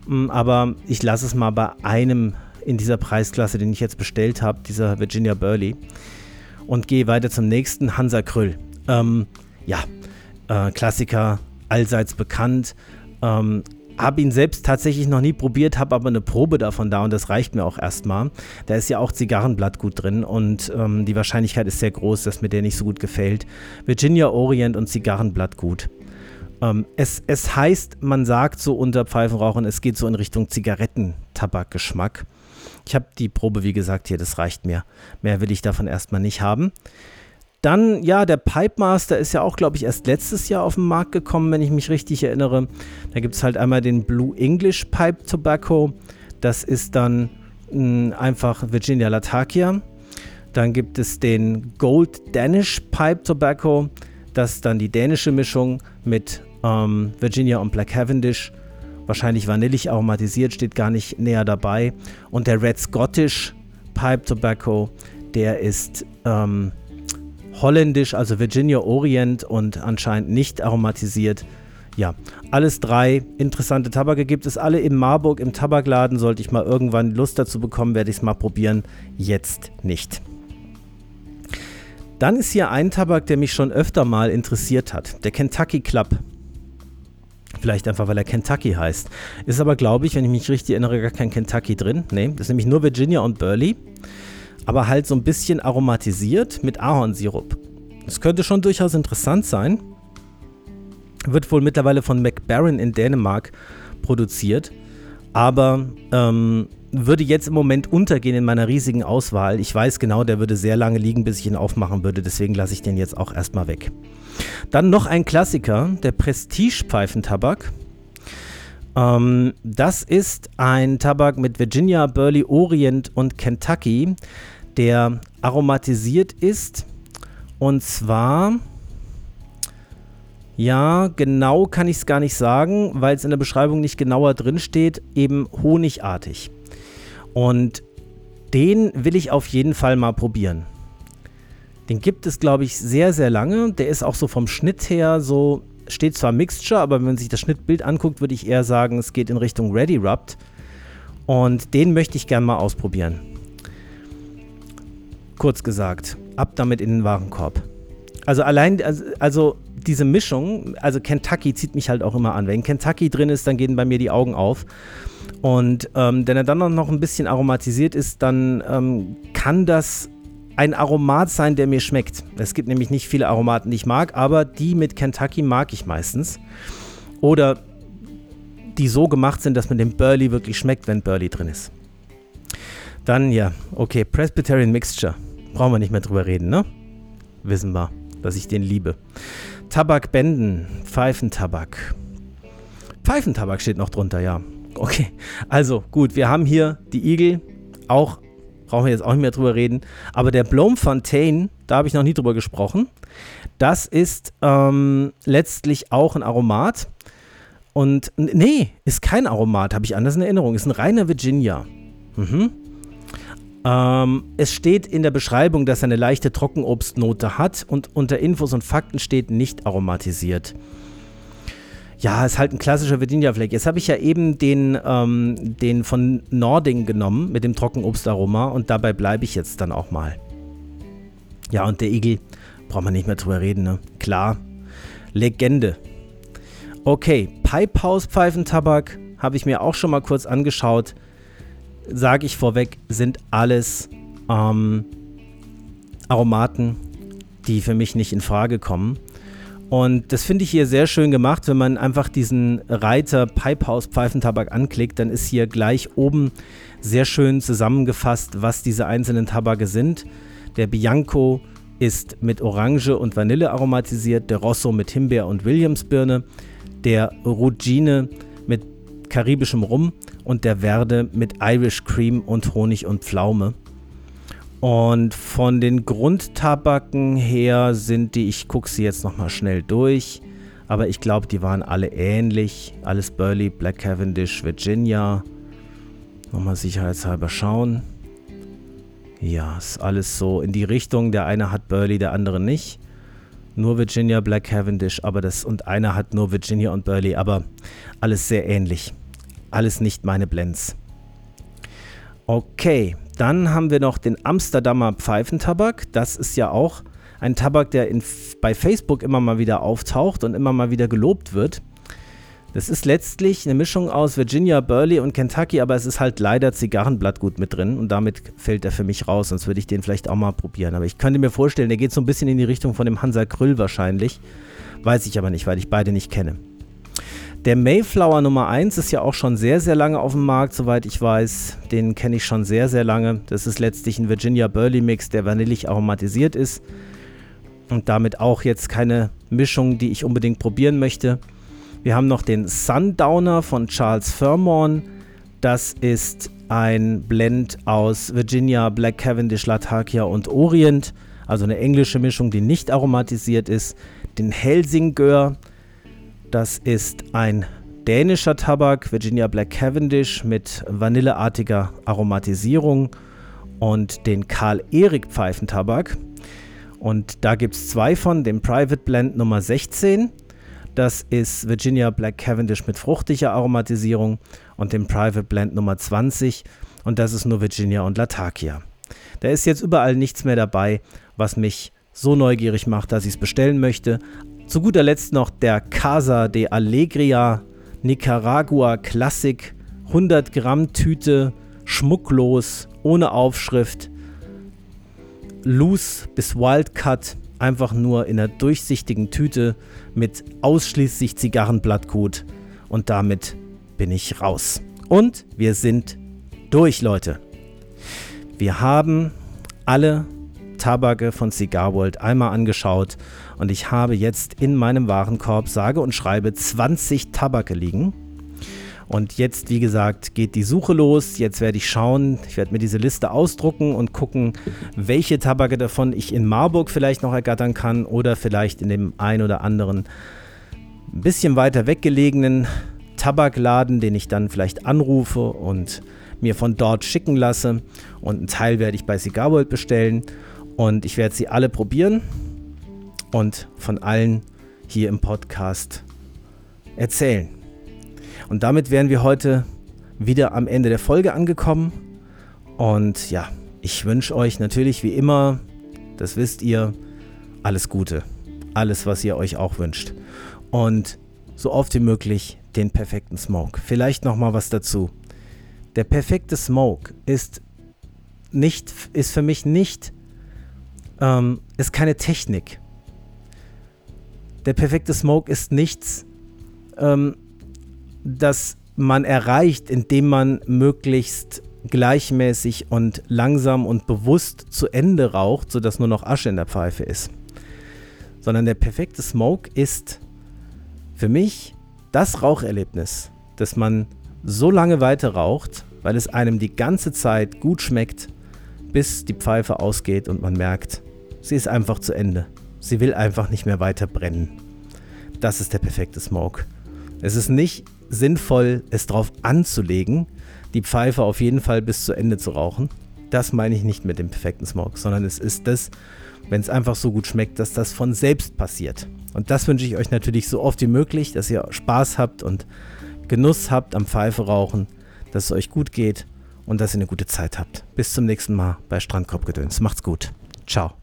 Mm, aber ich lasse es mal bei einem in dieser Preisklasse, den ich jetzt bestellt habe, dieser Virginia Burley. Und gehe weiter zum nächsten, Hansa Krüll. Ähm, ja, äh, Klassiker, allseits bekannt. Ähm, habe ihn selbst tatsächlich noch nie probiert, habe aber eine Probe davon da und das reicht mir auch erstmal. Da ist ja auch Zigarrenblattgut drin und ähm, die Wahrscheinlichkeit ist sehr groß, dass mir der nicht so gut gefällt. Virginia Orient und Zigarrenblattgut. Ähm, es, es heißt, man sagt so unter Pfeifenrauchen, es geht so in Richtung Zigarettentabakgeschmack. Ich habe die Probe, wie gesagt, hier, das reicht mir. Mehr will ich davon erstmal nicht haben. Dann, ja, der Pipe Master ist ja auch, glaube ich, erst letztes Jahr auf den Markt gekommen, wenn ich mich richtig erinnere. Da gibt es halt einmal den Blue English Pipe Tobacco. Das ist dann mh, hm, einfach Virginia Latakia. Dann gibt es den Gold Danish Pipe Tobacco. Das ist dann die dänische Mischung mit ähm, Virginia und Black Cavendish wahrscheinlich vanillig aromatisiert, steht gar nicht näher dabei. Und der Red Scottish Pipe Tobacco, der ist ähm, holländisch, also Virginia Orient und anscheinend nicht aromatisiert. Ja, alles drei interessante Tabake gibt es alle in Marburg im Tabakladen. Sollte ich mal irgendwann Lust dazu bekommen, werde ich es mal probieren. Jetzt nicht. Dann ist hier ein Tabak, der mich schon öfter mal interessiert hat. Der Kentucky Club. Vielleicht einfach, weil er Kentucky heißt. Ist aber, glaube ich, wenn ich mich richtig erinnere, gar kein Kentucky drin. Nee, das ist nämlich nur Virginia und Burley. Aber halt so ein bisschen aromatisiert mit Ahornsirup. Das könnte schon durchaus interessant sein. Wird wohl mittlerweile von McBaron in Dänemark produziert. Aber ähm, würde jetzt im Moment untergehen in meiner riesigen Auswahl. Ich weiß genau, der würde sehr lange liegen, bis ich ihn aufmachen würde. Deswegen lasse ich den jetzt auch erstmal weg. Dann noch ein Klassiker, der Prestige-Pfeifentabak. Ähm, das ist ein Tabak mit Virginia, Burley, Orient und Kentucky, der aromatisiert ist. Und zwar, ja, genau kann ich es gar nicht sagen, weil es in der Beschreibung nicht genauer drin steht, eben honigartig. Und den will ich auf jeden Fall mal probieren. Den gibt es, glaube ich, sehr, sehr lange. Der ist auch so vom Schnitt her so, steht zwar Mixture, aber wenn man sich das Schnittbild anguckt, würde ich eher sagen, es geht in Richtung Ready Rubbed. Und den möchte ich gerne mal ausprobieren. Kurz gesagt, ab damit in den Warenkorb. Also allein, also, also diese Mischung, also Kentucky zieht mich halt auch immer an. Wenn Kentucky drin ist, dann gehen bei mir die Augen auf. Und ähm, wenn er dann noch ein bisschen aromatisiert ist, dann ähm, kann das ein Aromat sein, der mir schmeckt. Es gibt nämlich nicht viele Aromaten, die ich mag, aber die mit Kentucky mag ich meistens. Oder die so gemacht sind, dass man den Burley wirklich schmeckt, wenn Burley drin ist. Dann ja, okay, Presbyterian Mixture. Brauchen wir nicht mehr drüber reden, ne? Wissen wir, dass ich den liebe. Tabakbänden, Pfeifentabak. Pfeifentabak steht noch drunter, ja. Okay, also gut, wir haben hier die Igel, auch brauchen wir jetzt auch nicht mehr drüber reden. Aber der Bloemfontein, da habe ich noch nie drüber gesprochen. Das ist ähm, letztlich auch ein Aromat. Und nee, ist kein Aromat, habe ich anders in Erinnerung. Ist ein reiner Virginia. Mhm. Ähm, es steht in der Beschreibung, dass er eine leichte Trockenobstnote hat und unter Infos und Fakten steht nicht aromatisiert. Ja, ist halt ein klassischer Virginia Fleck. Jetzt habe ich ja eben den, ähm, den von Nording genommen mit dem Trockenobstaroma und dabei bleibe ich jetzt dann auch mal. Ja, und der Igel, braucht man nicht mehr drüber reden, ne? Klar. Legende. Okay, Pipehouse Pfeifentabak habe ich mir auch schon mal kurz angeschaut. Sage ich vorweg, sind alles ähm, Aromaten, die für mich nicht in Frage kommen. Und das finde ich hier sehr schön gemacht, wenn man einfach diesen Reiter Pipehouse Pfeifentabak anklickt, dann ist hier gleich oben sehr schön zusammengefasst, was diese einzelnen Tabake sind. Der Bianco ist mit Orange und Vanille aromatisiert, der Rosso mit Himbeer und Williamsbirne, der Rugine mit karibischem Rum und der Verde mit Irish Cream und Honig und Pflaume. Und von den Grundtabaken her sind die, ich gucke sie jetzt nochmal schnell durch, aber ich glaube, die waren alle ähnlich. Alles Burley, Black Cavendish, Virginia. Nochmal sicherheitshalber schauen. Ja, ist alles so in die Richtung. Der eine hat Burley, der andere nicht. Nur Virginia, Black Cavendish, aber das und einer hat nur Virginia und Burley, aber alles sehr ähnlich. Alles nicht meine Blends. Okay, dann haben wir noch den Amsterdamer Pfeifentabak. Das ist ja auch ein Tabak, der in, bei Facebook immer mal wieder auftaucht und immer mal wieder gelobt wird. Das ist letztlich eine Mischung aus Virginia, Burley und Kentucky, aber es ist halt leider Zigarrenblattgut mit drin und damit fällt er für mich raus, sonst würde ich den vielleicht auch mal probieren. Aber ich könnte mir vorstellen, der geht so ein bisschen in die Richtung von dem Hansa Krüll wahrscheinlich. Weiß ich aber nicht, weil ich beide nicht kenne. Der Mayflower Nummer 1 ist ja auch schon sehr, sehr lange auf dem Markt, soweit ich weiß. Den kenne ich schon sehr, sehr lange. Das ist letztlich ein Virginia Burley Mix, der vanillig aromatisiert ist. Und damit auch jetzt keine Mischung, die ich unbedingt probieren möchte. Wir haben noch den Sundowner von Charles Furmorn. Das ist ein Blend aus Virginia, Black Cavendish, Latakia und Orient. Also eine englische Mischung, die nicht aromatisiert ist. Den Helsingör das ist ein dänischer Tabak, Virginia Black Cavendish mit vanilleartiger Aromatisierung und den Karl-Erik Pfeifentabak. Und da gibt es zwei von, dem Private Blend Nummer 16. Das ist Virginia Black Cavendish mit fruchtiger Aromatisierung und dem Private Blend Nummer 20. Und das ist nur Virginia und Latakia. Da ist jetzt überall nichts mehr dabei, was mich so neugierig macht, dass ich es bestellen möchte. Zu guter Letzt noch der Casa de Alegria Nicaragua Classic 100 Gramm Tüte, schmucklos, ohne Aufschrift, loose bis Wildcut, einfach nur in einer durchsichtigen Tüte mit ausschließlich Zigarrenblattgut und damit bin ich raus. Und wir sind durch, Leute. Wir haben alle Tabake von Cigar World einmal angeschaut und ich habe jetzt in meinem Warenkorb sage und schreibe 20 Tabake liegen. Und jetzt, wie gesagt, geht die Suche los. Jetzt werde ich schauen, ich werde mir diese Liste ausdrucken und gucken, welche Tabake davon ich in Marburg vielleicht noch ergattern kann oder vielleicht in dem ein oder anderen ein bisschen weiter weggelegenen Tabakladen, den ich dann vielleicht anrufe und mir von dort schicken lasse. Und einen Teil werde ich bei Cigar World bestellen. Und ich werde sie alle probieren und von allen hier im Podcast erzählen. Und damit wären wir heute wieder am Ende der Folge angekommen. Und ja, ich wünsche euch natürlich wie immer, das wisst ihr, alles Gute. Alles, was ihr euch auch wünscht. Und so oft wie möglich den perfekten Smoke. Vielleicht noch mal was dazu. Der perfekte Smoke ist nicht, ist für mich nicht ähm, ist keine Technik. Der perfekte Smoke ist nichts, ähm, das man erreicht, indem man möglichst gleichmäßig und langsam und bewusst zu Ende raucht, sodass nur noch Asche in der Pfeife ist. Sondern der perfekte Smoke ist für mich das Raucherlebnis, dass man so lange weiter raucht, weil es einem die ganze Zeit gut schmeckt, bis die Pfeife ausgeht und man merkt, sie ist einfach zu Ende. Sie will einfach nicht mehr weiter brennen. Das ist der perfekte Smoke. Es ist nicht sinnvoll, es darauf anzulegen, die Pfeife auf jeden Fall bis zu Ende zu rauchen. Das meine ich nicht mit dem perfekten Smoke, sondern es ist das, wenn es einfach so gut schmeckt, dass das von selbst passiert. Und das wünsche ich euch natürlich so oft wie möglich, dass ihr Spaß habt und Genuss habt am Pfeife rauchen, dass es euch gut geht und dass ihr eine gute Zeit habt. Bis zum nächsten Mal bei Strandkorbgedöns. Macht's gut. Ciao.